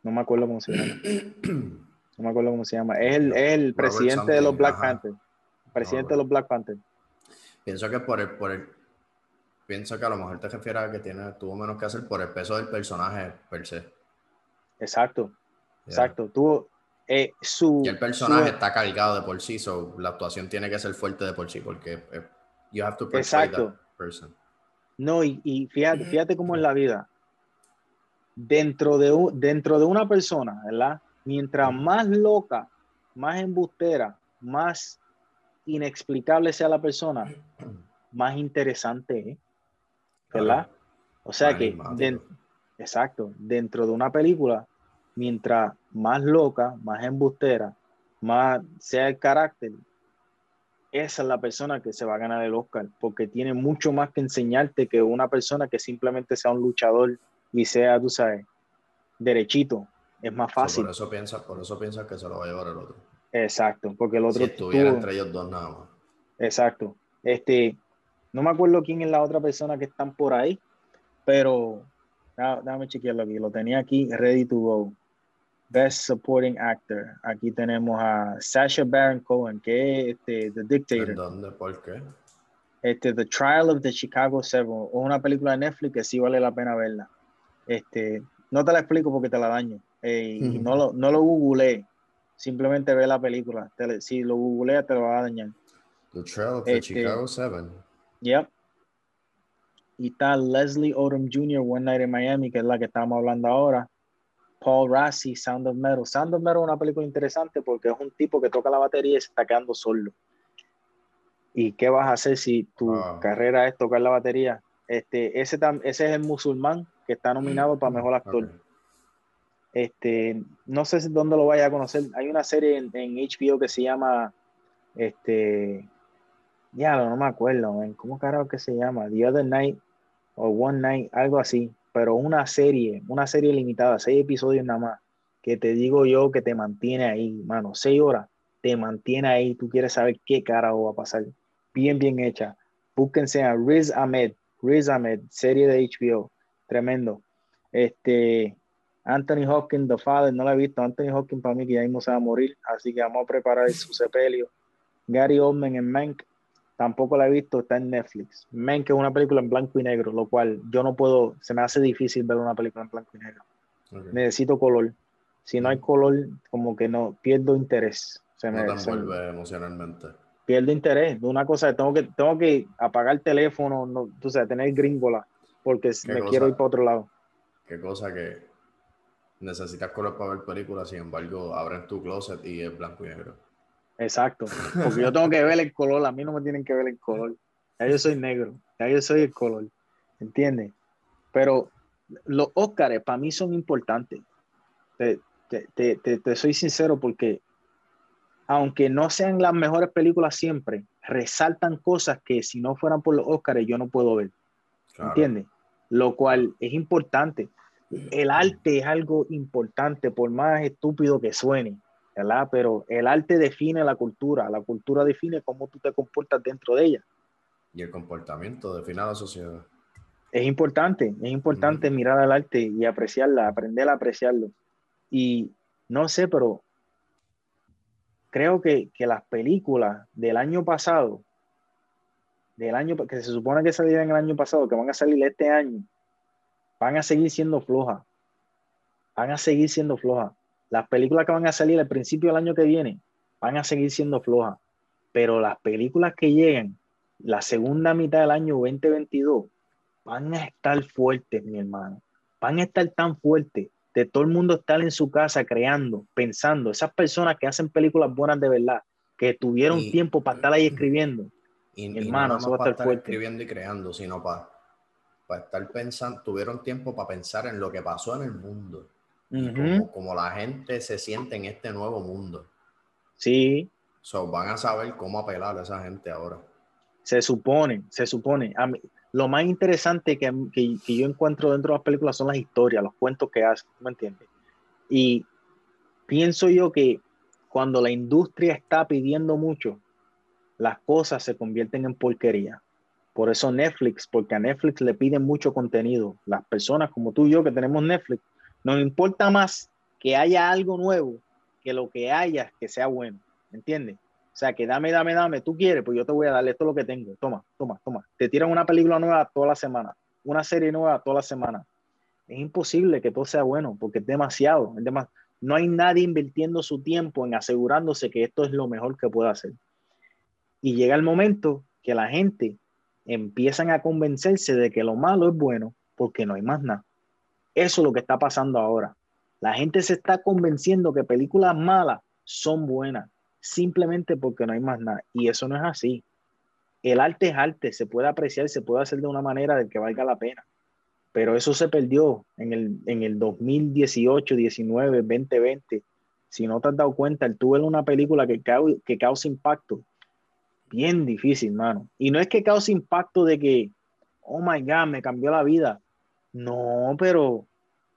No me acuerdo cómo se llama. No me acuerdo cómo se llama. Es el, es el presidente de los Black ajá. Panthers. Presidente No, de los Black Panthers. Pienso que por el, por el, pienso que a lo mejor te refieres a que tiene, tuvo menos que hacer por el peso del personaje per se. Exacto. Exacto. Tuvo eh, su. Y el personaje su- está cargado de por sí, so la actuación tiene que ser fuerte de por sí, porque eh, you have to Exacto. that person. No, y, y fíjate, fíjate cómo es la vida. Dentro de, un- dentro de una persona, ¿verdad? Mientras más loca, más embustera, más inexplicable sea la persona, más interesante es, ¿verdad? O sea que, exacto, dentro de una película, mientras más loca, más embustera, más sea el carácter, esa es la persona que se va a ganar el Oscar, porque tiene mucho más que enseñarte que una persona que simplemente sea un luchador y sea, tú sabes, derechito. Es más fácil. por eso piensa, por eso piensa que se lo va a llevar el otro. Exacto, porque el otro Si estuviera tuvo- entre ellos dos nada más. Exacto. Este, no me acuerdo quién es la otra persona que están por ahí, pero déjame chequearlo aquí. Lo tenía aquí, ready to go. Best Supporting Actor. Aquí tenemos a Sasha Baron Cohen, que es este, The ¿En Dictator. dónde? ¿Por qué? Este, The Trial of the Chicago Seven. Es una película de Netflix que sí vale la pena verla. Este, no te la explico porque te la daño. Eh, y no lo, no lo googleé. Simplemente ve la película. Te si lo googleas, te lo va a dañar. The Trail of the Este- Chicago Seven. Yep. Y está Leslie Odom Jr., One Night in Miami, que es la que estamos hablando ahora. Paul Rassi, Sound of Metal. Sound of Metal es una película interesante porque es un tipo que toca la batería y se está quedando solo. ¿Y qué vas a hacer si tu Wow. carrera es tocar la batería? Este, ese, ese es el musulmán que está nominado para mejor actor. Este, no sé si dónde lo vaya a conocer. Hay una serie en, en HBO que se llama, este, ya no me acuerdo, man. ¿cómo carajo que se llama? The Other Night o One Night, algo así. Pero una serie, una serie limitada, seis episodios nada más, que te digo yo que te mantiene ahí, mano, seis horas, te mantiene ahí. Tú quieres saber qué carajo va a pasar. Bien, bien hecha. Búsquense a Riz Ahmed, Riz Ahmed, serie de HBO, tremendo. Este, Anthony Hopkins, The Father, no la he visto. Anthony Hopkins para mí que ya mismo se va a morir, así que vamos a preparar su sepelio. Gary Oldman en Mank, tampoco la he visto, está en Netflix. Mank es una película en blanco y negro, lo cual yo no puedo, se me hace difícil ver una película en blanco y negro. Ok. Necesito color. Si no hay color, como que no, pierdo interés. Se me, No te se me- emocionalmente. pierdo interés. Una cosa, tengo que, tengo que apagar el teléfono, no, tú sabes, tener gringola, porque ¿Qué me cosa? quiero ir para otro lado. Qué cosa que necesitas color para ver películas, sin embargo, abres tu closet y es blanco y negro. Exacto, porque yo tengo que ver el color, a mí no me tienen que ver el color. Ya yo soy negro, ya yo soy el color, ¿entiendes? Pero los Óscares para mí son importantes. Te, te- te- te- te soy sincero porque aunque no sean las mejores películas siempre, resaltan cosas que si no fueran por los Óscares yo no puedo ver, Claro. ¿entiendes? Lo cual es importante. El arte es algo importante, por más estúpido que suene, ¿verdad? Pero el arte define la cultura, la cultura define cómo tú te comportas dentro de ella. Y el comportamiento define a la sociedad. Es importante, es importante Ujú. mirar al arte y apreciarla, aprender a apreciarlo. Y no sé, pero creo que, que las películas del año pasado, del año que se supone que salieron el año pasado, que van a salir este año, van a seguir siendo flojas. Van a seguir siendo flojas. Las películas que van a salir al principio del año que viene van a seguir siendo flojas. Pero las películas que llegan la segunda mitad del año 2022 van a estar fuertes, mi hermano. Van a estar tan fuertes de todo el mundo estar en su casa creando, pensando. Esas personas que hacen películas buenas de verdad, que tuvieron Y- tiempo para estar ahí escribiendo. Y, y Hermano, no eso va a estar estar fuerte. escribiendo y creando, sino para, para estar pensando, tuvieron tiempo para pensar en lo que pasó en el mundo. Y Ujú. como, como la gente se siente en este nuevo mundo. Sí, So, van a saber cómo apelar a esa gente ahora. Se supone, se supone. A mí, lo más interesante que, que, que, yo encuentro dentro de las películas son las historias, los cuentos que hacen, ¿me entiendes? Y pienso yo que cuando la industria está pidiendo mucho, las cosas se convierten en porquería. Por eso Netflix, porque a Netflix le piden mucho contenido. Las personas como tú y yo que tenemos Netflix, nos importa más que haya algo nuevo que lo que haya que sea bueno. ¿Entiendes? O sea, que dame, dame, dame, tú quieres, pues yo te voy a darle esto lo que tengo. Toma, toma, toma. Te tiran una película nueva toda la semana, una serie nueva toda la semana. Es imposible que todo sea bueno porque es demasiado. Es. No hay nadie invirtiendo su tiempo en asegurándose que esto es lo mejor que puede hacer. Y llega el momento que la gente empiezan a convencerse de que lo malo es bueno porque no hay más nada. Eso es lo que está pasando ahora. La gente se está convenciendo que películas malas son buenas simplemente porque no hay más nada. Y eso no es así. El arte es arte, se puede apreciar, se puede hacer de una manera de que valga la pena. Pero eso se perdió en el, en el 2018, 19, 2020. Si no te has dado cuenta, el tú una película que, que causa impacto. Bien difícil, mano. Y no es que cause impacto de que, oh my God, me cambió la vida. No, pero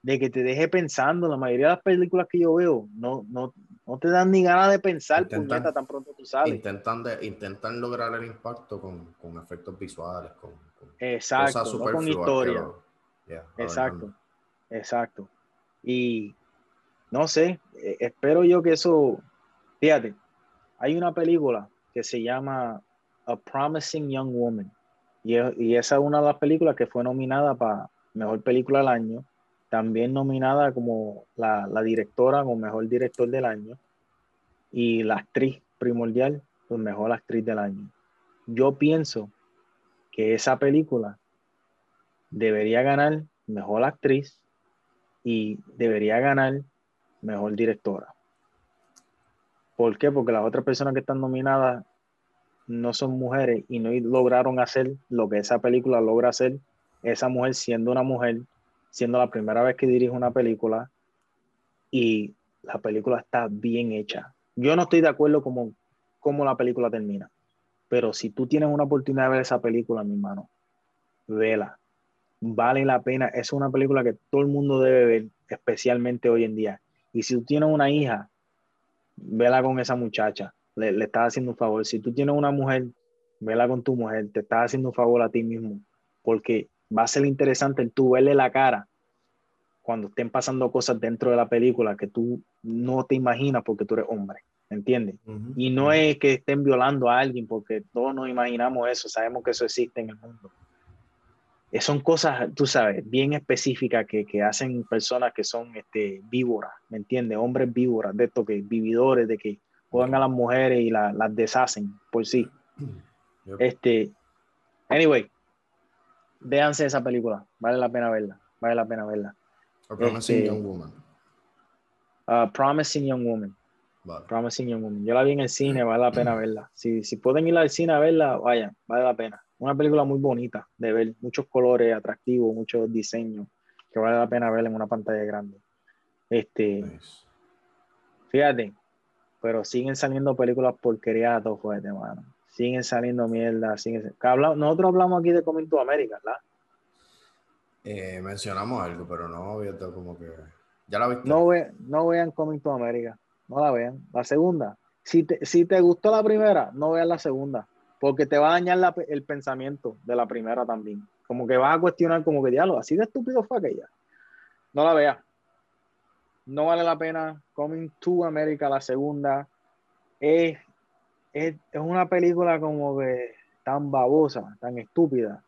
de que te deje pensando. La mayoría de las películas que yo veo no, no, no te dan ni ganas de pensar, intentan, tan pronto tú sabes. Intentan, intentan lograr el impacto con, con efectos visuales, con, exacto, con historia. exacto, exacto. Y no sé, eh, espero yo que eso, fíjate, hay una película que se llama A Promising Young Woman. Y, y esa es una de las películas que fue nominada para Mejor Película del Año también nominada como la, directora como mejor director del año y la actriz primordial, pues mejor actriz del año. Yo pienso que esa película debería ganar mejor actriz y debería ganar mejor directora. ¿Por qué? Porque las otras personas que están nominadas no son mujeres y no lograron hacer lo que esa película logra hacer. Esa mujer siendo una mujer siendo la primera vez que dirijo una película y la película está bien hecha. Yo no estoy de acuerdo como cómo la película termina, pero si tú tienes una oportunidad de ver esa película, mi hermano, vela. Vale la pena. Es una película que todo el mundo debe ver, especialmente hoy en día. Y si tú tienes una hija, vela con esa muchacha. Le, le estás haciendo un favor. Si tú tienes una mujer, vela con tu mujer. Te estás haciendo un favor a ti mismo. Porque va a ser interesante el tú verle la cara cuando estén pasando cosas dentro de la película que tú no te imaginas porque tú eres hombre, ¿entiendes? Y no es que estén violando a alguien porque todos nos imaginamos eso, sabemos que eso existe en el mundo. Son cosas, tú sabes, bien específicas que, que hacen personas que son este, víboras, ¿me entiendes? Hombres víboras, de estos que vividores, de que juegan a las mujeres y las deshacen por sí. Este, anyway, véanse esa película, vale la pena verla, vale la pena verla. A Promising este, Young Woman. Promising Young Woman. Promising Young Woman. Yo la vi en el cine, vale la pena verla. Si, si pueden ir al cine a verla, vayan, vale la pena. Una película muy bonita de ver, muchos colores atractivos, muchos diseños, que vale la pena verla en una pantalla grande. Este, fíjate, pero siguen saliendo películas porquerías a todo fuerte, mano siguen saliendo mierda. Siguen... Nosotros hablamos aquí de Coming to America, ¿verdad? Eh, mencionamos algo, pero no como que. ¿Ya la viste? No, no vean Coming to America. No la vean. La segunda. Si te, si te gustó la primera, no vean la segunda. Porque te va a dañar el pensamiento de la primera también. Como que vas a cuestionar, como que diálogo, así de estúpido fue aquella. No la veas. No vale la pena. Coming to America, la segunda, es es, una película como que tan babosa, tan estúpida.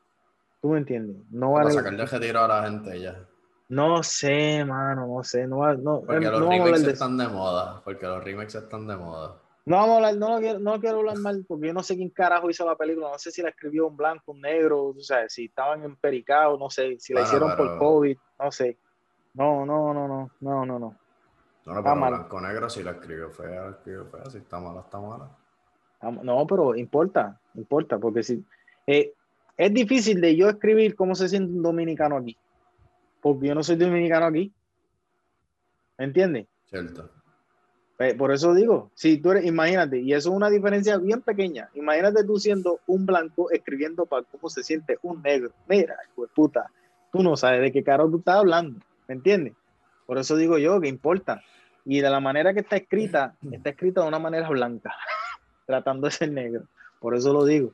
¿Tú me entiendes? No vale. Para sacarle retiro a la gente ya. No sé, mano, no sé. No, no, porque los remakes están de moda. Porque los remakes están de moda. No vamos a hablar, no, quiero, no quiero hablar mal, porque yo no sé quién carajo hizo la película. No sé si la escribió un blanco, un negro, o sea, si estaban en Pericao, no sé, si la hicieron por COVID, no sé. No, no, no, no, no, no, no. No, no, pero blanco negro si la escribió fea, la escribió fea, si está mala, está mala. No, pero importa, importa, porque si eh, es difícil de yo escribir cómo se siente un dominicano aquí, porque yo no soy dominicano aquí. ¿Me entiendes? Cierto. Por eso digo, si tú eres, imagínate, y eso es una diferencia bien pequeña. Imagínate tú siendo un blanco escribiendo para cómo se siente un negro. Mira, pues puta, tú no sabes de qué caro tú estás hablando, ¿me entiendes? Por eso digo yo que importa. Y de la manera que está escrita, está escrita de una manera blanca, tratando de ser negro. Por eso lo digo.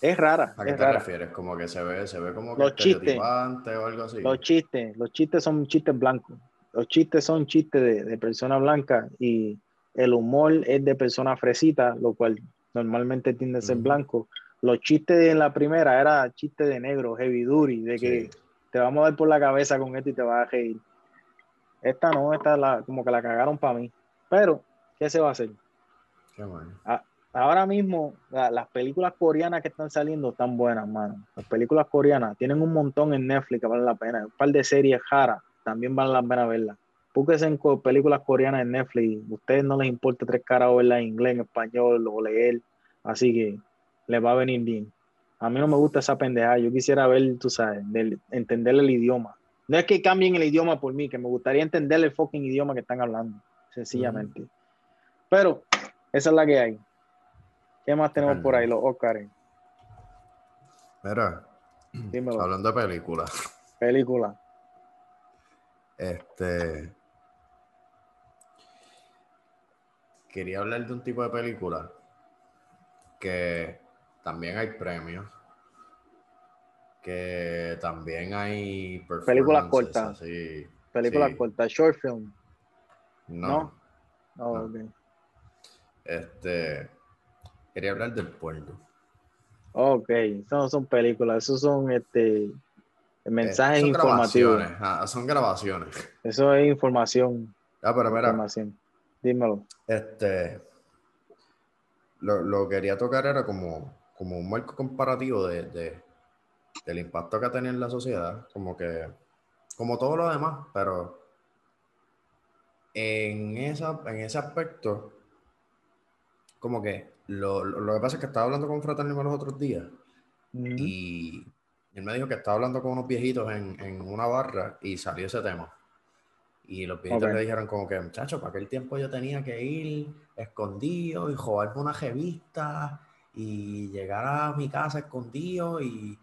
Es rara. ¿A qué te refieres? Como que se ve, se ve como los que chistes, o algo así. Los chistes, los chistes son chistes blancos. Los chistes son chistes de, de personas blancas y el humor es de personas fresitas, lo cual normalmente tiende a ser blanco. Los chistes en la primera era chistes de negro, heavy duty, de que te vamos a dar por la cabeza con esto y te vas a reír. Esta no, esta la, como que la cagaron para mí. Pero, ¿qué se va a hacer? Qué bueno. ahora mismo, las películas coreanas que están saliendo están buenas, mano. Las películas coreanas tienen un montón en Netflix que valen la pena. Un par de series jara también valen la pena verlas. Búsquense en películas coreanas en Netflix. A ustedes no les importa tres caras o verlas en inglés, en español o leer. Así que les va a venir bien. A mí no me gusta esa pendejada. Yo quisiera ver, tú sabes, entender el idioma no es que cambien el idioma por mí, que me gustaría entender el fucking idioma que están hablando, sencillamente. Pero esa es la que hay. ¿Qué más tenemos por ahí, los Oscars? Mira, hablando de películas. Película. Este. Quería hablar de un tipo de película que también hay premios que también hay películas cortas. Películas cortas, short film. No. ¿No? Oh, este quería hablar del puerto. Ok, eso no son películas, eso son este mensajes son informativos. Grabaciones, son grabaciones. Eso es información. Ah, pero mira. Información. Dímelo. Este lo, lo, quería tocar era como, como un marco comparativo de del impacto que ha tenido en la sociedad, como que, como todo lo demás, pero en, esa, en ese aspecto, como que lo, lo, que pasa es que estaba hablando con Fraternino los otros días y él me dijo que estaba hablando con unos viejitos en, en una barra y salió ese tema. Y los viejitos le dijeron como que, muchacho, para aquel tiempo yo tenía que ir escondido y jugarme una revista y llegar a mi casa escondido y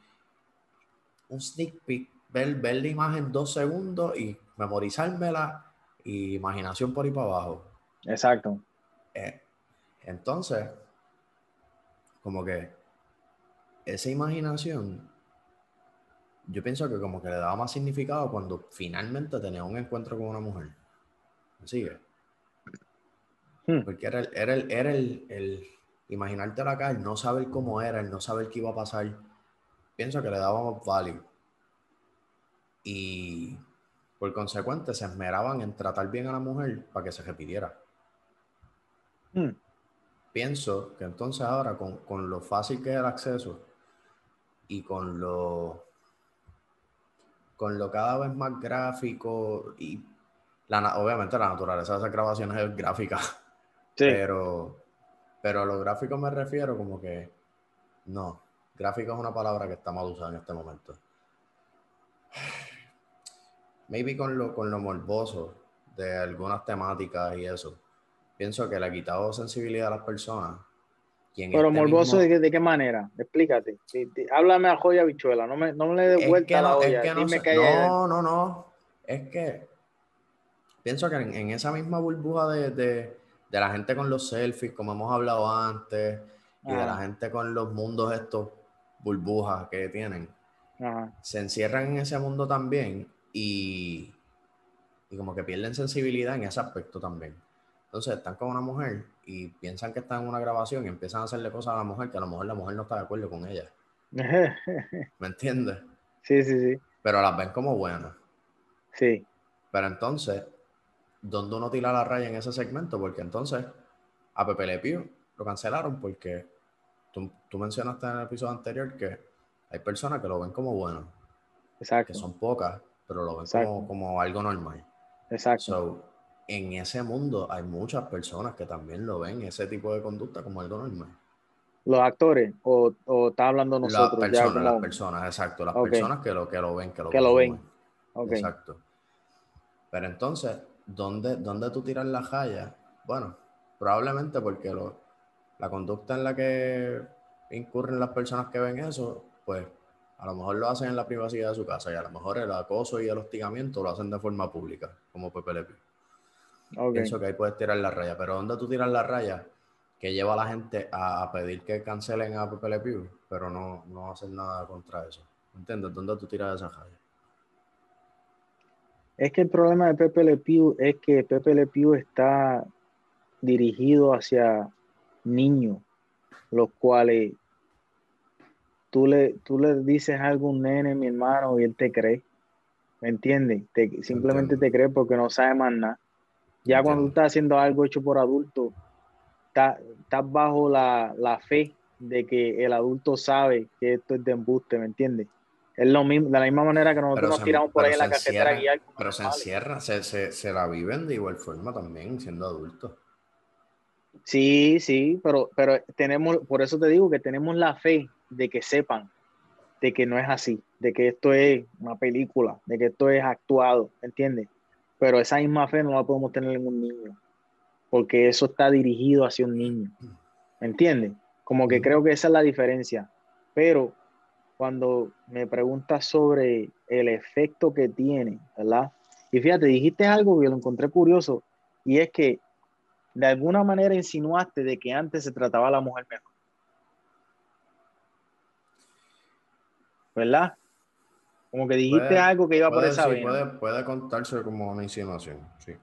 un sneak peek, ver, ver la imagen dos segundos y memorizármela y imaginación por ahí para abajo. Exacto. Eh, entonces, como que esa imaginación, yo pienso que como que le daba más significado cuando finalmente tenía un encuentro con una mujer. ¿Me sigue? Hmm. Porque era, el, era, el, era el, el imaginarte acá, el no saber cómo era, el no saber qué iba a pasar pienso que le dábamos value. Y por consecuente se esmeraban en tratar bien a la mujer para que se repitiera. Hmm. Pienso que entonces ahora con, lo fácil que es el acceso y con lo con lo cada vez más gráfico y la, obviamente la naturaleza de esas grabaciones es gráfica. Pero, pero a lo gráfico me refiero como que no, Gráfico es una palabra que está mal usada en este momento. Maybe con lo, con lo morboso de algunas temáticas y eso. Pienso que le ha quitado sensibilidad a las personas. Pero este morboso, ¿de, qué, manera? Explícate. Háblame a joya bichuela, no me, no le dé vuelta a la olla. no, no, no, Es que pienso que en, esa misma burbuja de, de, la gente con los selfies, como hemos hablado antes, y de la gente con los mundos estos burbujas que tienen, se encierran en ese mundo también y, y como que pierden sensibilidad en ese aspecto también. Entonces están con una mujer y piensan que están en una grabación y empiezan a hacerle cosas a la mujer que a lo mejor la mujer no está de acuerdo con ella. ¿Me entiendes? Sí, sí, sí. Pero las ven como buenas. Sí. Pero entonces, ¿dónde uno tira la raya en ese segmento? Porque entonces a Pepe Le lo cancelaron porque tú, mencionaste en el episodio anterior que hay personas que lo ven como bueno. Exacto. Que son pocas, pero lo ven como, como, algo normal. Exacto. So, en ese mundo hay muchas personas que también lo ven, ese tipo de conducta, como algo normal. ¿Los actores? ¿O, o está hablando nosotros? Las personas, las personas, exacto. Las personas que lo, que lo ven, que lo, que lo ven. Exacto. Pero entonces, ¿dónde, ¿dónde tú tiras la jaya Bueno, probablemente porque lo, la conducta en la que incurren las personas que ven eso, pues a lo mejor lo hacen en la privacidad de su casa y a lo mejor el acoso y el hostigamiento lo hacen de forma pública, como Pepe Le Pienso que ahí puedes tirar la raya, pero ¿dónde tú tiras la raya? Que lleva a la gente a pedir que cancelen a Pepe Le pero no, no hacen nada contra eso. ¿Entiendes? ¿Dónde tú tiras esa raya? Es que el problema de Pepe Le Pew es que Pepe Le Pew está dirigido hacia niños, los cuales tú le, tú le dices algo a un nene, mi hermano, y él te cree. ¿Me entiendes? simplemente te cree porque no sabe más nada. Ya cuando tú estás haciendo algo hecho por adultos, estás, bajo la, la, fe de que el adulto sabe que esto es de embuste, ¿me entiendes? Es lo mismo, de la misma manera que nosotros nos tiramos por ahí en la carretera a guiar. Pero se encierra, se, se, se, la viven de igual forma también, siendo adultos. Sí, sí, pero, pero tenemos, por eso te digo que tenemos la fe de que sepan de que no es así, de que esto es una película, de que esto es actuado, ¿entiendes? Pero esa misma fe no la podemos tener en un niño, porque eso está dirigido hacia un niño, ¿me entiendes? Como que creo que esa es la diferencia. Pero cuando me preguntas sobre el efecto que tiene, ¿verdad? Y fíjate, dijiste algo que lo encontré curioso, y es que de alguna manera insinuaste de que antes se trataba a la mujer mejor. ¿Verdad? Como que dijiste algo que iba por esa sí, Puede, puede contarse como una insinuación, sí.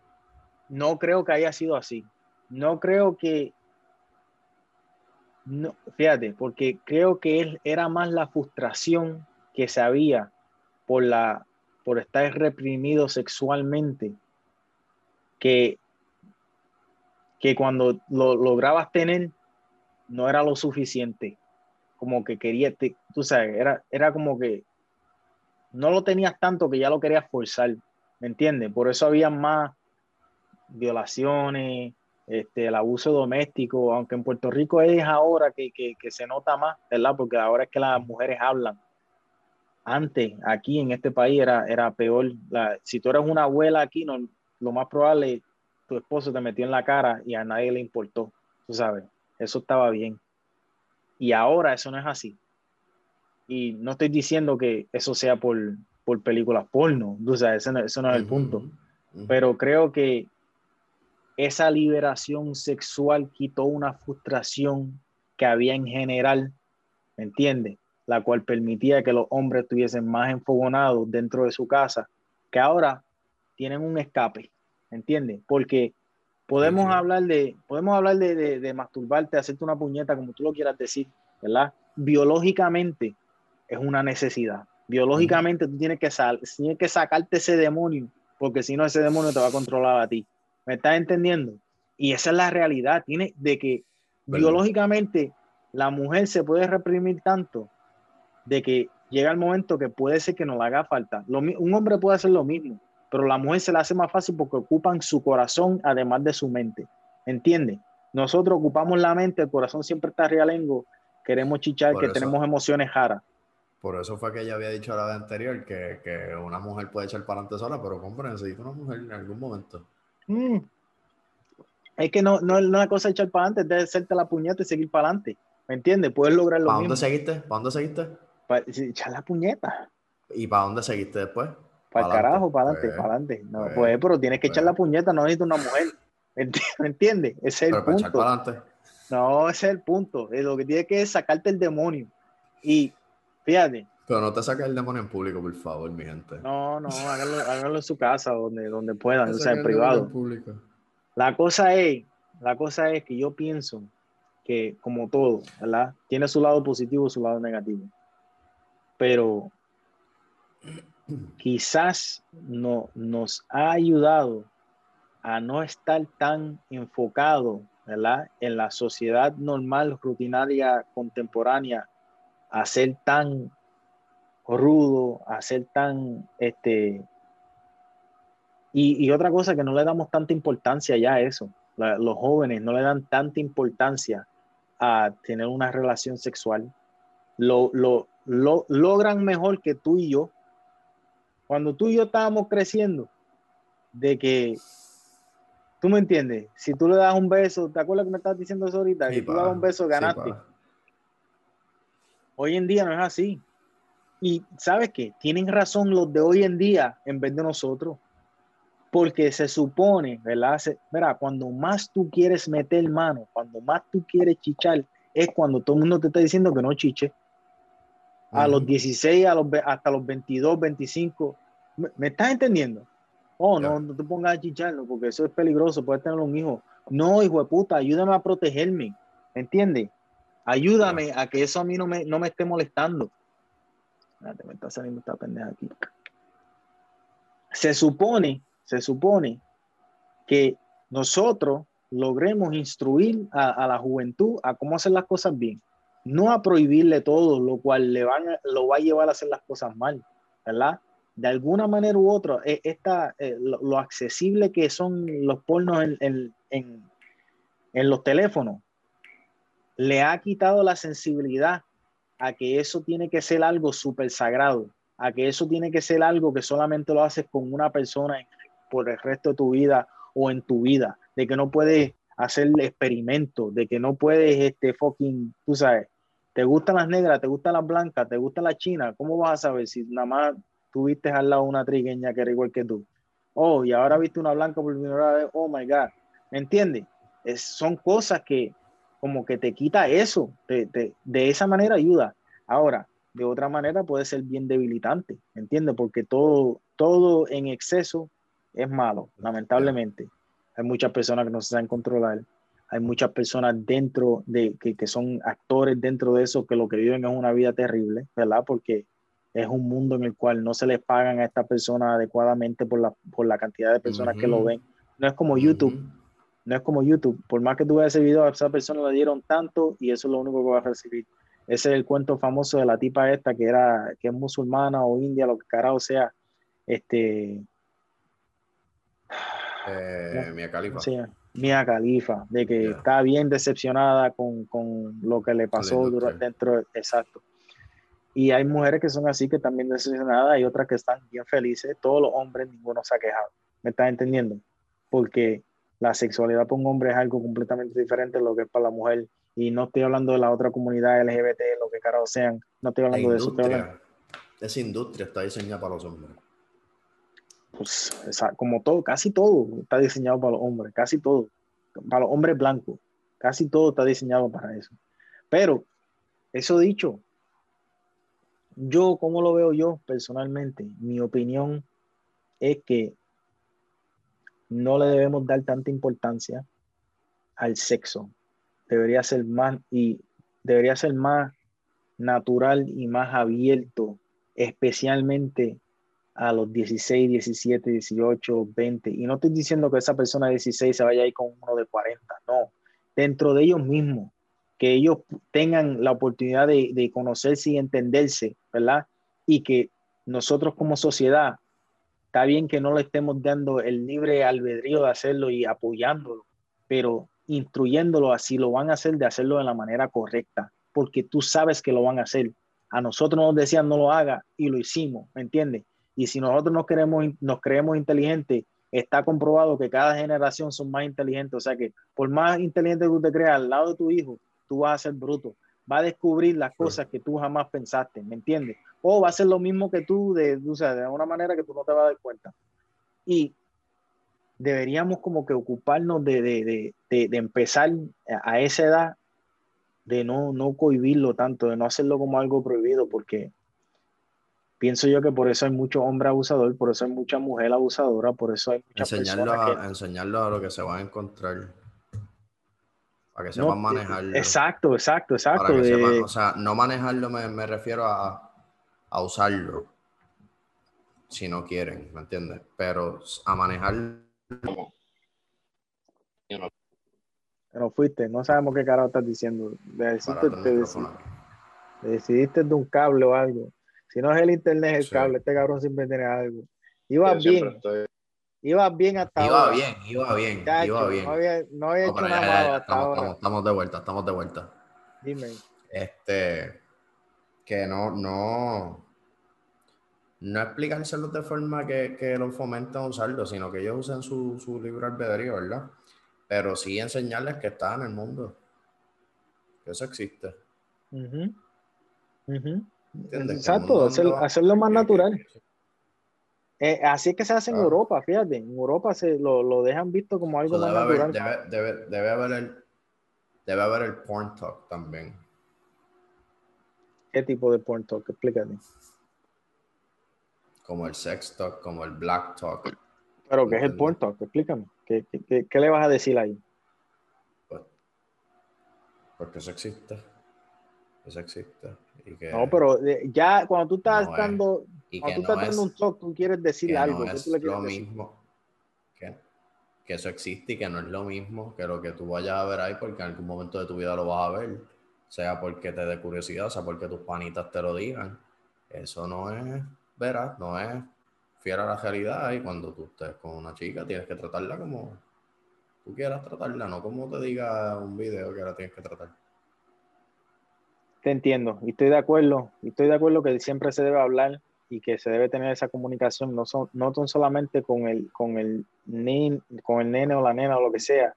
No creo que haya sido así. No creo que. No, fíjate, porque creo que él era más la frustración que se había por la por estar reprimido sexualmente que que cuando lo lograbas tener no era lo suficiente. Como que quería, tú sabes, era, era como que no lo tenías tanto que ya lo querías forzar, ¿me entiendes? Por eso había más violaciones, este, el abuso doméstico, aunque en Puerto Rico es ahora que, que, se nota más, ¿verdad? Porque ahora es que las mujeres hablan. Antes, aquí en este país era, era peor. Si tú eres una abuela aquí, no, lo más probable tu esposo te metió en la cara y a nadie le importó, tú sabes, eso estaba bien. Y ahora eso no es así. Y no estoy diciendo que eso sea por, por películas porno, o sea, ese no, eso no es el punto. Pero creo que esa liberación sexual quitó una frustración que había en general, ¿me entiendes? La cual permitía que los hombres estuviesen más enfogonados dentro de su casa, que ahora tienen un escape. ¿entiendes? Porque podemos hablar de, podemos hablar de, de, masturbarte, hacerte una puñeta, como tú lo quieras decir, ¿verdad? Biológicamente es una necesidad. Biológicamente tú tienes que, sal, tienes que sacarte ese demonio, porque si no ese demonio te va a controlar a ti. ¿Me estás entendiendo? Y esa es la realidad, tiene de que biológicamente la mujer se puede reprimir tanto de que llega el momento que puede ser que no le haga falta. un hombre puede hacer lo mismo pero la mujer se la hace más fácil porque ocupan su corazón además de su mente. ¿Entiendes? Nosotros ocupamos la mente, el corazón siempre está realengo, queremos chichar, que tenemos emociones jaras. Por eso fue que ella había dicho la vez anterior que, que, una mujer puede echar para adelante sola, pero hombre, necesita una mujer en algún momento. Mm. Es que no, no, es una cosa echar para adelante, es de hacerte la puñeta y seguir para adelante. ¿Me entiendes? Puedes lograr lo ¿Para dónde seguiste? ¿Para dónde seguiste? Para echar la puñeta. ¿Y para dónde seguiste después? Para el carajo, para adelante, para adelante. No, pues, pues, pero tienes que echar la puñeta, no necesitas una mujer. ¿Me entiendes? Ese es el punto. No, ese es el punto. Lo que tienes que es sacarte el demonio. Y fíjate. Pero no te saques el demonio en público, por favor, mi gente. No, no, háganlo, en su casa, donde, donde puedan, o sea, en privado. La cosa es, la cosa es que yo pienso que, como todo, ¿verdad? Tiene su lado positivo y su lado negativo. Pero quizás no, nos ha ayudado a no estar tan enfocado en la sociedad normal, rutinaria, contemporánea, a ser tan rudo, a ser tan, este, y, otra cosa que no le damos tanta importancia ya a eso, los jóvenes no le dan tanta importancia a tener una relación sexual, lo, lo logran mejor que tú y yo cuando tú y yo estábamos creciendo, de que ¿Tú me entiendes? Si tú le das un beso, ¿te acuerdas que me estás diciendo eso ahorita? Si tú le das un beso, ganaste. Hoy en día no es así. Y ¿sabes qué? Tienen razón los de hoy en día en vez de nosotros. Porque se supone, ¿verdad? mira, cuando más tú quieres meter mano, cuando más tú quieres chichar, es cuando todo el mundo te está diciendo que no chiche. A los 16, a los, hasta los 22, 25. ¿Me, estás entendiendo? Oh, no, no te pongas a chicharlo porque eso es peligroso, puedes tener un hijo. No, hijo de puta, ayúdame a protegerme. ¿Entiendes? Ayúdame a que eso a mí no me, no me esté molestando. Espérate, me está saliendo esta pendeja aquí. Se supone, se supone que nosotros logremos instruir a, la juventud a cómo hacer las cosas bien, no a prohibirle todo, lo cual le van lo va a llevar a hacer las cosas mal, ¿verdad? De alguna manera u otra, e, esta, eh, lo, accesible que son los pornos en, en los teléfonos, le ha quitado la sensibilidad a que eso tiene que ser algo súper sagrado, a que eso tiene que ser algo que solamente lo haces con una persona por el resto de tu vida o en tu vida, de que no puedes hacer experimentos, de que no puedes, este, fucking, tú sabes, te gustan las negras, te gustan las blancas, te gusta la china, ¿cómo vas a saber si nada más tuviste al lado una trigueña que era igual que tú? Oh, y ahora viste una blanca por primera vez, oh my God, ¿me entiendes? son cosas que como que te quita eso, de esa manera ayuda. Ahora, de otra manera puede ser bien debilitante, ¿me entiendes? Porque todo, todo en exceso es malo, lamentablemente. Hay muchas personas que no se saben controlar. Hay muchas personas dentro de que, que, son actores dentro de eso que lo que viven es una vida terrible, ¿verdad? Porque es un mundo en el cual no se les pagan a esta persona adecuadamente por la, por la cantidad de personas que lo ven. No es como YouTube. No es como YouTube. Por más que tú veas ese video, a esa persona le dieron tanto y eso es lo único que va a recibir. Ese es el cuento famoso de la tipa esta que era, que es musulmana o india, lo que carajo sea. Este, eh, Mia Khalifa. Sí, Mia Khalifa, de que está bien decepcionada con, con lo que le pasó durante, dentro, exacto. Y hay mujeres que son así, que también decepcionadas, hay otras que están bien felices. Todos los hombres, ninguno se ha quejado. ¿Me estás entendiendo? Porque la sexualidad para un hombre es algo completamente diferente de lo que es para la mujer. Y no estoy hablando de la otra comunidad LGBT, lo que carajo sean. No estoy hablando de eso. Esa industria está diseñada para los hombres pues, como todo, casi todo está diseñado para los hombres, casi todo, para los hombres blancos, casi todo está diseñado para eso. Pero, eso dicho, yo, como lo veo yo personalmente, mi opinión es que no le debemos dar tanta importancia al sexo. Debería ser más y debería ser más natural y más abierto, especialmente a los 16, 17, 18, 20. Y no estoy diciendo que esa persona de 16 se vaya a con uno de 40, no. Dentro de ellos mismos, que ellos tengan la oportunidad de, de conocerse y entenderse, ¿verdad? Y que nosotros como sociedad, está bien que no le estemos dando el libre albedrío de hacerlo y apoyándolo, pero instruyéndolo así lo van a hacer, de hacerlo de la manera correcta, porque tú sabes que lo van a hacer. A nosotros nos decían no lo haga y lo hicimos, ¿me entiendes? Y si nosotros nos, queremos, nos creemos inteligentes, está comprobado que cada generación son más inteligentes. O sea que por más inteligente que tú te creas al lado de tu hijo, tú vas a ser bruto. Va a descubrir las cosas que tú jamás pensaste, ¿me entiendes? O va a ser lo mismo que tú, de, o sea, de una manera que tú no te vas a dar cuenta. Y deberíamos como que ocuparnos de, de, de, de empezar a esa edad, de no, no cohibirlo tanto, de no hacerlo como algo prohibido, porque pienso yo que por eso hay mucho hombre abusador, por eso hay mucha mujer abusadora, por eso hay muchas enseñarlo a, Enseñarlo a lo que se va a encontrar. Para que sepan manejarlo. Exacto, exacto, exacto. o sea, no manejarlo me, refiero a, a, usarlo. Si no quieren, ¿me entiendes? Pero a manejarlo. Pero fuiste, no sabemos qué carajo estás diciendo. Decidiste, decidiste de un cable o algo. Si no es el internet, es el cable. Este cabrón siempre tiene algo. Iba bien. Iba bien hasta iba ahora. Bien, iba bien, iba bien. No había, no había hecho nada malo hasta estamos, ahora. Estamos, de vuelta, estamos de vuelta. Dime. Este, que no, no, no explicárselo de forma que, que los fomenten a usarlo, sino que ellos usen su, su libre albedrío, ¿verdad? Pero sí enseñarles que está en el mundo, que eso existe. Exacto, hacerlo más natural. Eh, así es que se hace en ah. Europa, fíjate. En Europa se lo, lo dejan visto como algo más natural. debe, debe, debe, haber el, debe haber el porn talk también. ¿Qué tipo de porn talk? Explícate. Como el sex talk, como el black talk. ¿Pero qué es el porn talk? Explícame. ¿Qué, qué, qué, le vas a decir ahí? Pues, porque eso existe. Eso existe. no, pero ya cuando tú estás dando, cuando tú estás dando un talk, tú quieres decir algo. No es lo mismo. Que, que, eso existe y que no es lo mismo que lo que tú vayas a ver ahí, porque en algún momento de tu vida lo vas a ver. Sea porque te dé curiosidad, sea porque tus panitas te lo digan. Eso no es veraz, no es fiel a la realidad. Y cuando tú estés con una chica, tienes que tratarla como tú quieras tratarla, no como te diga un video que la tienes que tratar. Te entiendo y estoy de acuerdo. Y estoy de acuerdo que siempre se debe hablar y que se debe tener esa comunicación, no, son, no solamente con el, con, el con el nene o la nena o lo que sea,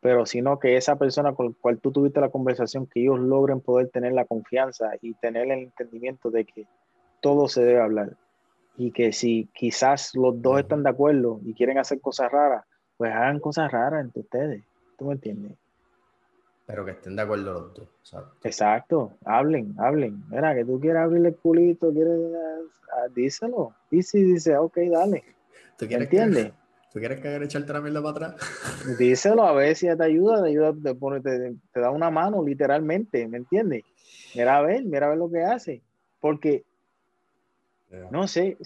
pero sino que esa persona con la cual tú tuviste la conversación, que ellos logren poder tener la confianza y tener el entendimiento de que todo se debe hablar. Y que si quizás los dos están de acuerdo y quieren hacer cosas raras, pues hagan cosas raras entre ustedes. ¿Tú me entiendes? Pero que estén de acuerdo los dos. Exacto. Hablen, hablen. Mira, que tú quieres abrirle el culito, quieres. Ah, díselo. Y si dice, ok, dale. ¿Tú quieres ¿Entiendes? ¿Tú quieres que echarte la mierda para atrás? Díselo a ver si te ayuda, te ayuda, te, pone, te, da una mano, literalmente, ¿me entiendes? Mira a ver, mira a ver lo que hace. Porque no sé,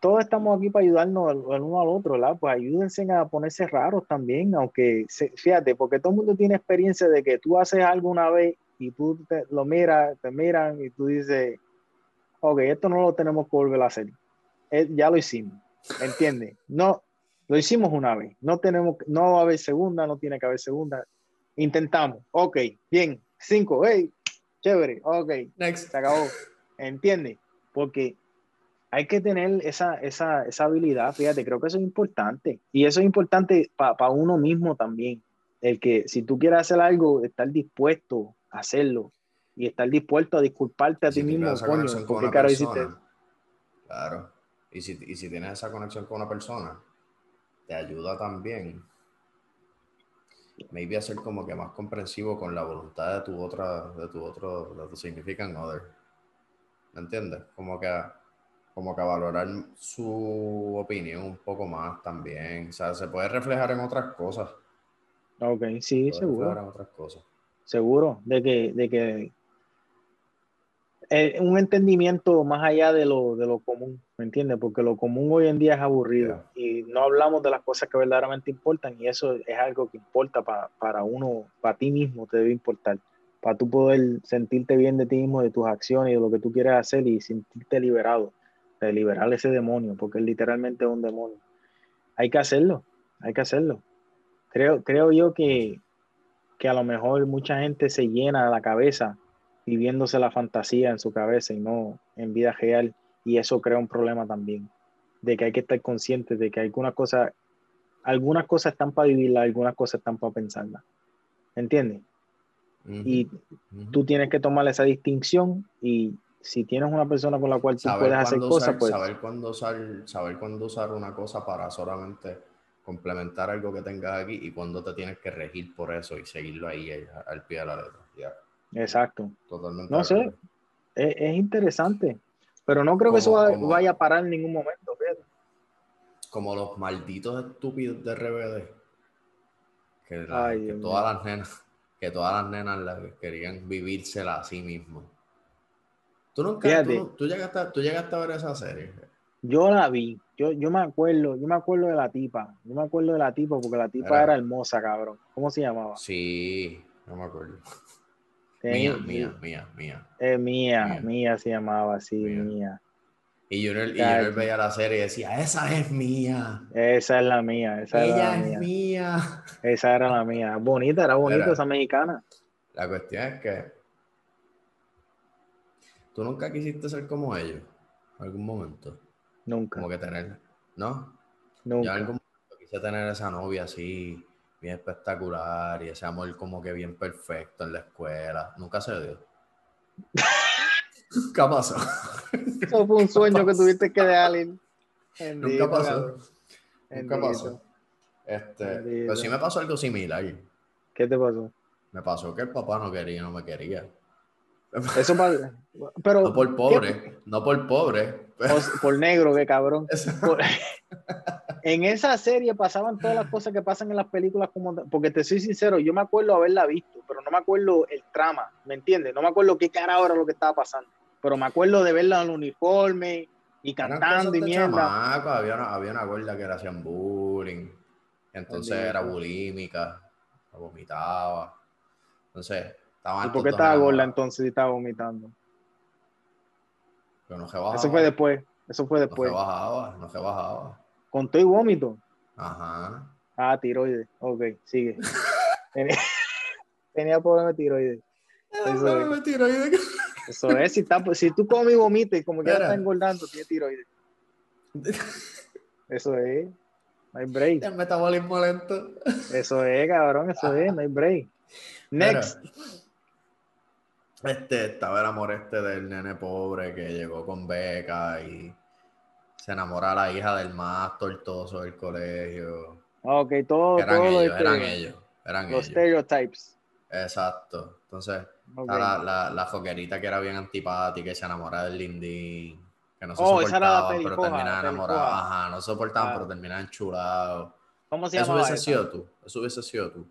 todos estamos aquí para ayudarnos el, uno al otro, ¿verdad? Pues ayúdense a ponerse raros también, aunque, fíjate, porque todo el mundo tiene experiencia de que tú haces algo una vez y tú lo miras, te miran y tú dices, ok, esto no lo tenemos que volver a hacer. Eh, ya lo hicimos, ¿entiendes? No, lo hicimos una vez, no tenemos, no va a haber segunda, no tiene que haber segunda. Intentamos, ok, bien, cinco, hey, chévere, ok, Next. se acabó, ¿entiendes? Porque hay que tener esa, esa, esa, habilidad, fíjate, creo que eso es importante. Y eso es importante para uno mismo también. El que si tú quieres hacer algo, estar dispuesto a hacerlo y estar dispuesto a disculparte a ti mismo, coño, porque claro hiciste Claro. Y si, y si tienes esa conexión con una persona, te ayuda también. Maybe a ser como que más comprensivo con la voluntad de tu otra, de tu otro, de tu significant other. ¿Me entiendes? Como que, como que valorar su opinión un poco más también. O sea, se puede reflejar en otras cosas. Ok, sí, seguro. En otras cosas. Seguro, de que, de que un entendimiento más allá de lo, de lo común, ¿me entiendes? Porque lo común hoy en día es aburrido y no hablamos de las cosas que verdaderamente importan y eso es algo que importa para uno, para ti mismo te debe importar para tú poder sentirte bien de ti mismo, de tus acciones y de lo que tú quieres hacer y sentirte liberado, de liberar ese demonio, porque literalmente es un demonio. Hay que hacerlo, hay que hacerlo. Creo, creo yo que, que a lo mejor mucha gente se llena la cabeza viviéndose la fantasía en su cabeza y no en vida real, y eso crea un problema también, de que hay que estar consciente de que algunas cosas, algunas cosas están para vivirlas, algunas cosas están para pensarlas. ¿Entiendes? Y tú tienes que tomar esa distinción y si tienes una persona con la cual tú puedes hacer cosas, pues... Saber cuándo usar, saber cuándo usar una cosa para solamente complementar algo que tengas aquí y cuándo te tienes que regir por eso y seguirlo ahí al pie de la letra. Exacto. Totalmente. No sé, es, interesante, pero no creo que eso vaya a parar en ningún momento. Como los malditos estúpidos de RBD. Que, que todas las nenas que todas las nenas la querían vivírsela a sí mismo. ¿Tú nunca, tú, llegaste, tú llegaste a ver esa serie? Yo la vi, yo, yo me acuerdo, yo me acuerdo de la tipa, yo me acuerdo de la tipa porque la tipa era, hermosa, cabrón. ¿Cómo se llamaba? Sí, no me acuerdo. mía, mía, mía, mía. Eh, mía, mía, se llamaba, sí, mía. Y yo, y yo veía la serie y decía, esa es mía. Esa es la mía. Esa Ella es mía. Esa era la mía. Bonita, era bonita esa mexicana. La cuestión es que tú nunca quisiste ser como ellos. ¿Algún momento? Nunca. Como que tener, ¿no? Nunca. Yo algún momento quise tener esa novia así, bien espectacular, y ese amor como que bien perfecto en la escuela. Nunca se dio. ¿Qué pasó? Eso fue un sueño que tuviste que dejar. Nunca pasó. Nunca pasó. Este, pero sí me pasó algo similar. ¿Qué te pasó? Me pasó que el papá no quería, no me quería. Eso pero no por pobre, no por pobre. Por, negro, qué cabrón. en esa serie pasaban todas las cosas que pasan en las películas, como, porque te soy sincero, yo me acuerdo haberla visto, pero no me acuerdo el trama, ¿me entiendes? No me acuerdo qué cara ahora lo que estaba pasando, pero me acuerdo de verla en el uniforme y cantando y mierda. había, una, había una gorda que le hacían bullying, entonces era bulímica, vomitaba. Entonces, estaba ¿Y por qué estaba gorda entonces y estaba vomitando? Pero no se bajaba. Eso fue después. Eso fue después. No se bajaba, no se bajaba. ¿Con todo y vómito? Ajá. Ah, tiroides. Ok, sigue. Tenía, problema de tiroides. Es. tiroides. Eso es, si, está, si tú comes y vomites, como que ya está engordando, tiene tiroides. Eso es. No hay break. El metabolismo lento. Eso es, cabrón, eso es, no hay break. Next. este, estaba el amor este del nene pobre que llegó con beca y se enamora a la hija del más tortoso del colegio. Ok, todo. Eran, ellos, este, eran ellos, eran Los stereotypes. Exacto. Entonces, la, la, la, foquerita que era bien antipática y se enamora del lindín. Que no se oh, soportaban, pero terminaban enamorados. Ajá, no se soportaban, ah. pero terminaban enchulados. ¿Cómo se llama? Eso hubiese sido tú. Eso hubiese sido tú.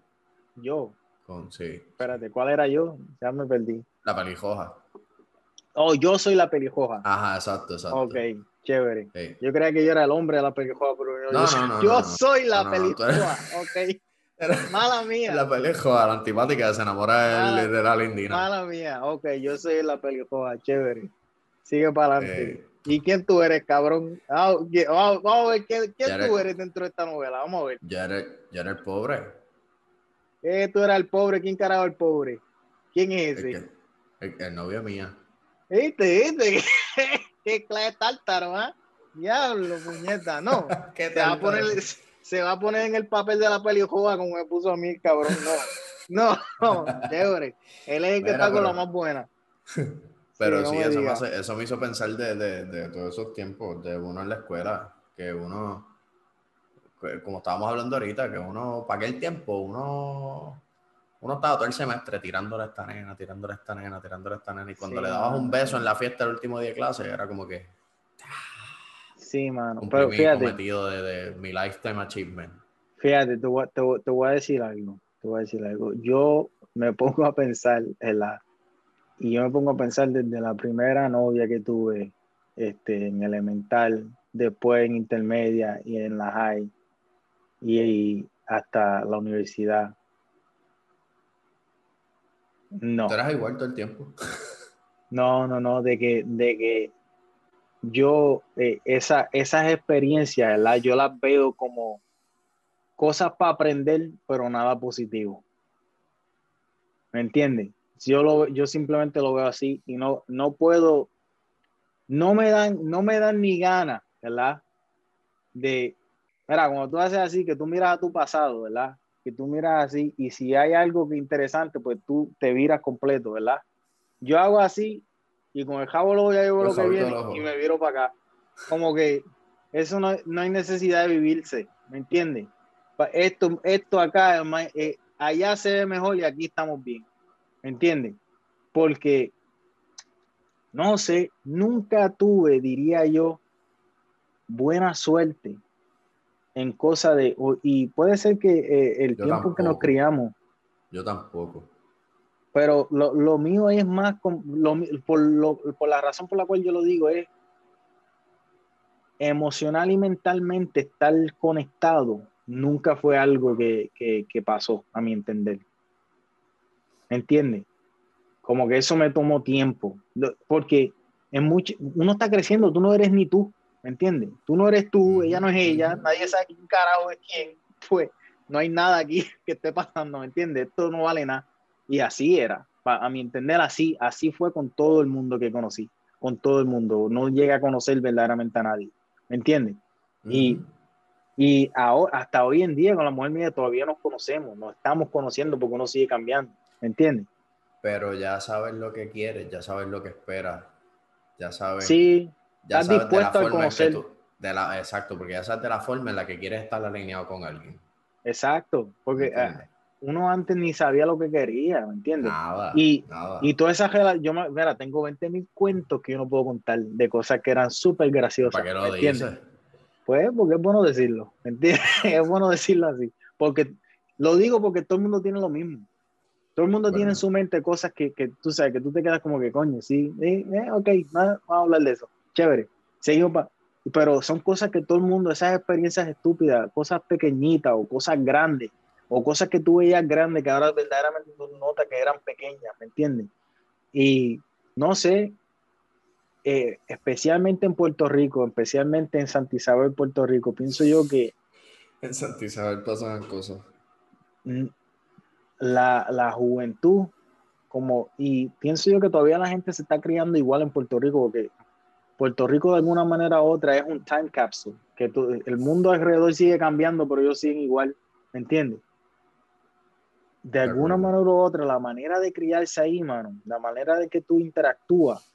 Yo. Con, sí. Espérate, ¿cuál era yo? Ya me perdí. La pelijoja. Oh, yo soy la pelijoja. Ajá, exacto, exacto. Ok, chévere. Yo creía que yo era el hombre de la pelijoja, pero yo, no, no, yo soy la pelijoja. Ok. Mala mía. La pelijoja, la antipática, se enamora de, la lindina. Mala mía, ok, yo soy la pelijoja, chévere. Sigue para adelante. ¿Y quién tú eres, cabrón? Ah, vamos, a ver quién, tú eres dentro de esta novela. Vamos a ver. Ya eres, ya eres pobre. ¿Qué tú eras el pobre? ¿Quién carajo el pobre? ¿Quién es ese? El, novio mía. ¿Viste? ¿Viste? ¿Qué clase tártaro, ah? Diablo, puñeta. No. ¿Qué se, va a poner, se va a poner en el papel de la película como me puso a mí, cabrón. No. No, no. Chévere. Él es el que está con la más buena. Pero sí, eso, me eso, me hizo pensar de, de, de, todos esos tiempos, de uno en la escuela, que uno, como estábamos hablando ahorita, que uno, para aquel tiempo, uno, uno estaba todo el semestre tirándole a esta nena, tirándole a esta nena, tirándole a esta nena, y cuando le dabas un beso en la fiesta del último día de clase, era como que... Sí, mano, pero fíjate. cometido de, de, mi lifetime achievement. Fíjate, te voy, te, te voy a decir algo, te voy a decir algo. Yo me pongo a pensar en la y yo me pongo a pensar desde la primera novia que tuve este, en elemental, después en intermedia y en la high y, hasta la universidad. No. ¿Tú eras igual todo el tiempo? No, no, no, de que, de que yo, eh, esa, esas experiencias, yo las veo como cosas para aprender, pero nada positivo. ¿Me entiendes? Yo, lo, yo simplemente lo veo así y no, no puedo, no me dan, no me dan ni ganas, ¿verdad? De, mira, cuando tú haces así, que tú miras a tu pasado, ¿verdad? Que tú miras así y si hay algo que interesante, pues tú te viras completo, ¿verdad? Yo hago así y con el jabo lo ya llevo lo que viene y me viro para acá. Como que eso no, no hay necesidad de vivirse, ¿me entiendes? Esto, esto acá, eh, allá se ve mejor y aquí estamos bien. ¿Me entiendes? Porque, no sé, nunca tuve, diría yo, buena suerte en cosa de, y puede ser que eh, el tiempo que nos criamos. Yo tampoco. Pero lo, mío es más, por, por la razón por la cual yo lo digo, es emocional y mentalmente estar conectado nunca fue algo que, que pasó, a mi entender. ¿Me entiendes? Como que eso me tomó tiempo, porque en mucho, uno está creciendo, tú no eres ni tú, ¿me entiendes? Tú no eres tú, ella no es ella, nadie sabe quién carajo es quién, pues no hay nada aquí que esté pasando, ¿me entiendes? Esto no vale nada. Y así era, a mi entender, así, así fue con todo el mundo que conocí. con todo el mundo, no llega a conocer verdaderamente a nadie, ¿me entiendes? Y, y ahora, hasta hoy en día con la mujer mía todavía nos conocemos, nos estamos conociendo porque uno sigue cambiando, ¿me entiendes? Pero ya sabes lo que quieres, ya sabes lo que esperas, ya sabes. Sí, ya estás dispuesto a conocer. de la, exacto, porque ya sabes de la forma en la que quieres estar alineado con alguien. Exacto, porque uno antes ni sabía lo que quería, ¿me entiendes? Nada, y, nada. y toda esa yo mira, tengo 20 mil cuentos que yo no puedo contar de cosas que eran súper graciosas. ¿Para qué lo dices? Pues porque es bueno decirlo, ¿me entiendes? es bueno decirlo así, porque lo digo porque todo el mundo tiene lo mismo. Todo el mundo tiene en su mente cosas que, que, tú sabes, que tú te quedas como que, coño, sí, eh, eh ok, vamos a hablar de eso, chévere. Seguimos pero son cosas que todo el mundo, esas experiencias estúpidas, cosas pequeñitas o cosas grandes, o cosas que tú veías grandes que ahora verdaderamente tú notas que eran pequeñas, ¿me entiendes? Y no sé, eh, especialmente en Puerto Rico, especialmente en Santa Isabel, Puerto Rico, pienso yo que... En Santa Isabel pasan cosas. La, la juventud, como, y pienso yo que todavía la gente se está criando igual en Puerto Rico, porque Puerto Rico de alguna manera u otra es un time capsule, que el mundo alrededor sigue cambiando, pero ellos siguen igual, ¿me entiendes? De alguna manera u otra, la manera de criarse ahí, mano, la manera de que tú interactúas,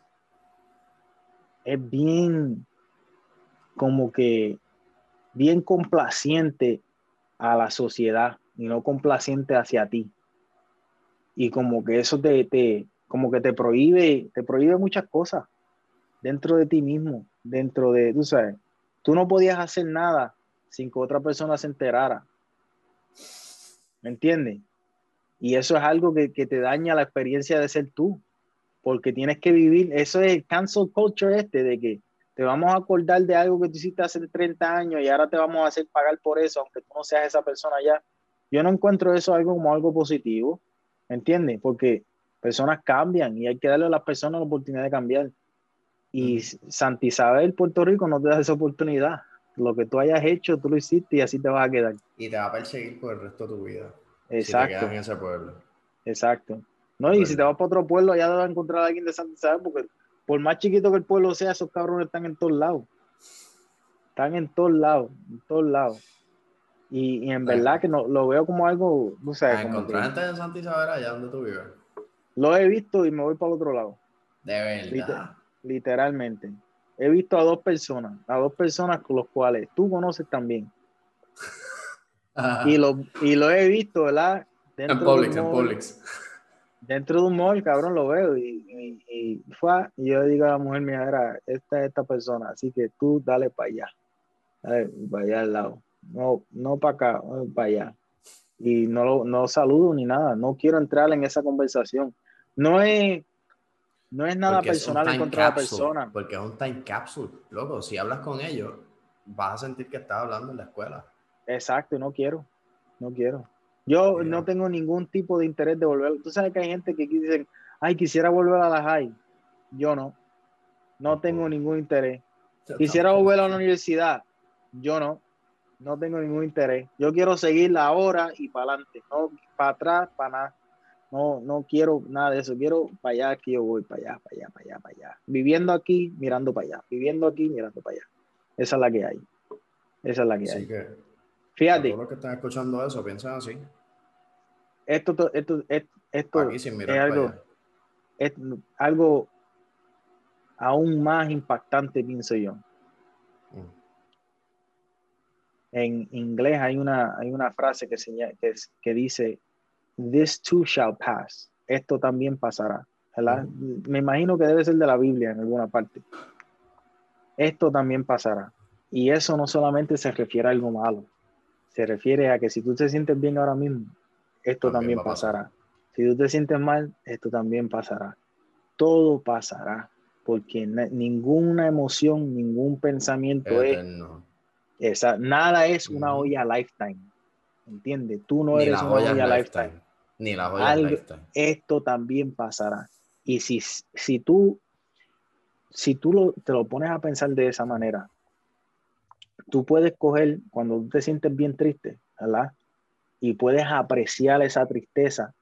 es bien, como que, bien complaciente a la sociedad y no complaciente hacia ti. Y como que eso te, te, como que te prohíbe, te prohíbe muchas cosas dentro de ti mismo, dentro de, tú sabes, tú no podías hacer nada sin que otra persona se enterara. ¿Me entiendes? Y eso es algo que, que, te daña la experiencia de ser tú, porque tienes que vivir, eso es el cancel culture este, de que te vamos a acordar de algo que tú hiciste hace 30 años y ahora te vamos a hacer pagar por eso, aunque tú no seas esa persona ya. Yo no encuentro eso algo como algo positivo, ¿me entiendes? Porque personas cambian y hay que darle a las personas la oportunidad de cambiar. Y Santa Isabel, Puerto Rico, no te da esa oportunidad. Lo que tú hayas hecho, tú lo hiciste y así te vas a quedar. Y te va a perseguir por el resto de tu vida. Exacto. en ese pueblo. Exacto. No, y si te vas para otro pueblo, ya te vas a encontrar a alguien de Santa Isabel, porque por más chiquito que el pueblo sea, esos cabrones están en todos lados. Están en todos lados, en todos lados. Y, en verdad que no, lo veo como algo, no sé. ¿Encontrar gente en Santa Isabel allá donde tú vives? Lo he visto y me voy para el otro lado. De verdad. literalmente. He visto a dos personas, a dos personas con los cuales tú conoces también. Y lo, y lo he visto, ¿verdad? Dentro en Publix, en Publix. Dentro de un mall, cabrón, lo veo. Y, y, fue, y yo digo a la mujer mía, era, esta esta persona, así que tú dale para allá. Dale, para allá al lado. No, no para acá, para allá. Y no, lo, no saludo ni nada. No quiero entrar en esa conversación. No es, no es nada personal en contra de la persona. Porque es un time capsule, loco. Si hablas con ellos, vas a sentir que estás hablando en la escuela. Exacto, no quiero, no quiero. Yo no tengo ningún tipo de interés de volver. Tú sabes que hay gente que dicen, ay, quisiera volver a la high. Yo no, no tengo ningún interés. Quisiera volver a la universidad. Yo no, no tengo ningún interés. Yo quiero seguir la hora y para adelante, no para atrás, para nada. No, no quiero nada de eso. Quiero para allá que yo voy, para allá, para allá, para allá, para allá. Viviendo aquí, mirando para allá. Viviendo aquí, mirando para allá. Esa es la que hay. Esa es la que hay. Fíjate. Todos los que están escuchando eso piensan así. Esto, esto, esto, es algo, es algo aún más impactante, pienso yo. Mm. En inglés hay una, hay una frase que, que, que dice, This too shall pass. Esto también pasará. Mm. Me imagino que debe ser de la Biblia en alguna parte. Esto también pasará. Y eso no solamente se refiere a algo malo, se refiere a que si tú te sientes bien ahora mismo, esto también, pasará. Si tú te sientes mal, esto también pasará. Todo pasará, porque ninguna emoción, ningún pensamiento es... Esa, nada es una olla lifetime. ¿Entiendes? Tú no eres una olla lifetime. Ni la olla lifetime. Esto también pasará. Y si, si tú, si tú lo, te lo pones a pensar de esa manera, tú puedes coger cuando te sientes bien triste, ¿verdad? Y puedes apreciar esa tristeza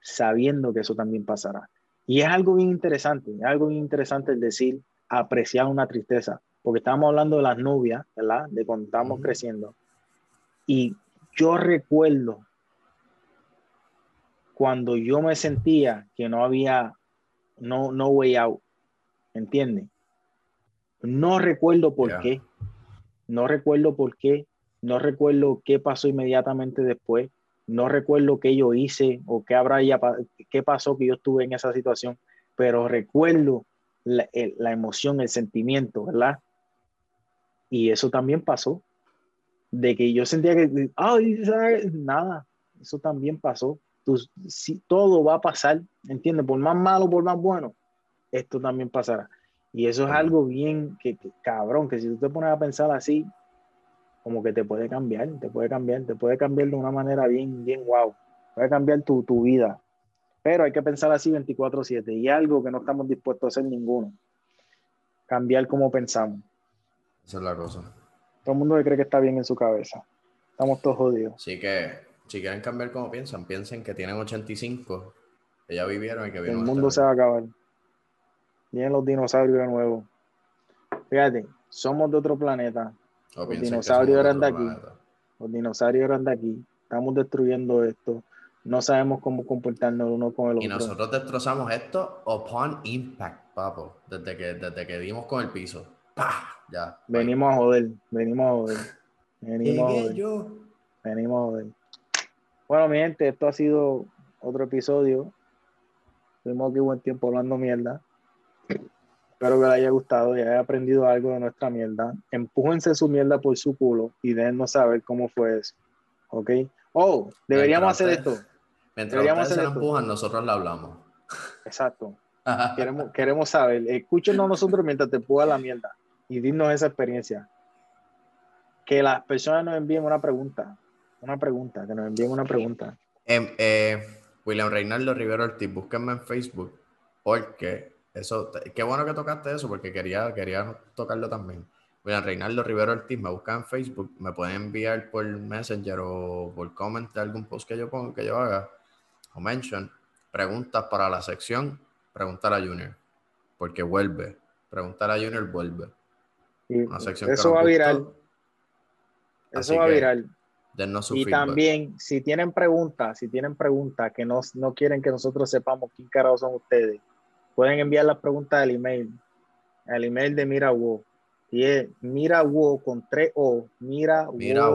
sabiendo que eso también pasará. Y es algo bien interesante, es algo bien interesante el decir apreciar una tristeza, porque estábamos hablando de las novias, ¿verdad? De cuando estábamos creciendo. Y yo recuerdo cuando yo me sentía que no había, no, no way out, ¿entiendes? No recuerdo por qué, no recuerdo por qué, no recuerdo qué pasó inmediatamente después, no recuerdo qué yo hice o qué habrá ya, qué pasó que yo estuve en esa situación, pero recuerdo la, emoción, el sentimiento, ¿verdad? Y eso también pasó, de que yo sentía que, ay, nada, eso también pasó si, todo va a pasar, ¿entiendes? Por más malo, por más bueno, esto también pasará. Y eso es algo bien que, cabrón, que si tú te pones a pensar así, como que te puede cambiar, te puede cambiar, te puede cambiar de una manera bien, bien guau, puede cambiar tu, tu vida. Pero hay que pensar así 24/7 y algo que no estamos dispuestos a hacer ninguno. Cambiar como pensamos. Esa es la cosa. Todo el mundo cree que está bien en su cabeza. Estamos todos jodidos. Así que si quieren cambiar como piensan, piensen que tienen 85, que ya vivieron y que El mundo se va a acabar. Vienen los dinosaurios de nuevo. Fíjate, somos de otro planeta. los dinosaurios eran de aquí. Los dinosaurios eran de aquí. Estamos destruyendo esto. No sabemos cómo comportarnos uno con el otro. Y nosotros destrozamos esto upon impact, papo. Desde que, desde que dimos con el piso. Ya. Venimos a joder. Venimos a joder. Venimos a joder. Venimos a joder. Bueno, mi gente, esto ha sido otro episodio. Tuvimos aquí buen tiempo hablando mierda. Espero que les haya gustado y haya aprendido algo de nuestra mierda. Empújense su mierda por su culo y déjennos saber cómo fue eso. ¿Ok? Oh, deberíamos hacer esto. Mientras deberíamos hacer se empujan, nosotros la hablamos. Exacto. queremos, queremos saber. Escúchenos nosotros mientras te empuja la mierda y dinos esa experiencia. Que las personas nos envíen una pregunta una pregunta, que nos envíen una pregunta. Em, eh, William Reinaldo Rivero Ortiz, búsquenme en Facebook, porque eso, qué bueno que tocaste eso, porque quería, quería tocarlo también. William Reinaldo Rivero Ortiz, me buscan en Facebook, me pueden enviar por Messenger o por comment de algún post que yo ponga, que yo haga, o mention, preguntas para la sección, preguntar a Junior, porque vuelve, preguntar a Junior vuelve. Una sección eso va a viral. Eso va a viral y también, si tienen preguntas, si tienen preguntas que no, no quieren que nosotros sepamos quién carajo son ustedes, pueden enviar las preguntas al email, al email de MiraWo. Y es MiraWo con 3 O, Mira, Mira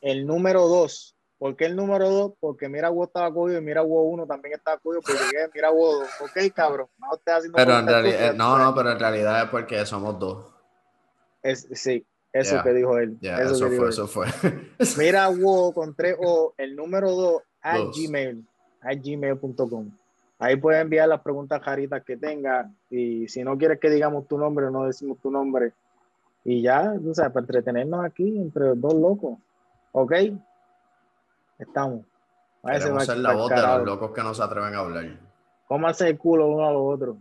El número 2. ¿Por qué el número 2? Porque MiraWo estaba cogido y MiraWo 1 también estaba cogido, llegué MiraWo 2. Ok, cabrón. No, pero en realidad, no, no, pero en realidad es porque somos dos. Es, sí, eso que dijo él. eso, fue, eso fue. Mira, wo con 3 O, el número 2 a Gmail, a gmail.com. Ahí puedes enviar las preguntas jaritas que tenga y si no quieres que digamos tu nombre, no decimos tu nombre. Y ya, tú sabes, para entretenernos aquí entre dos locos. ¿Ok? Estamos. Queremos ser la voz de los locos que no se atreven a hablar. Cómanse el culo uno a los otros.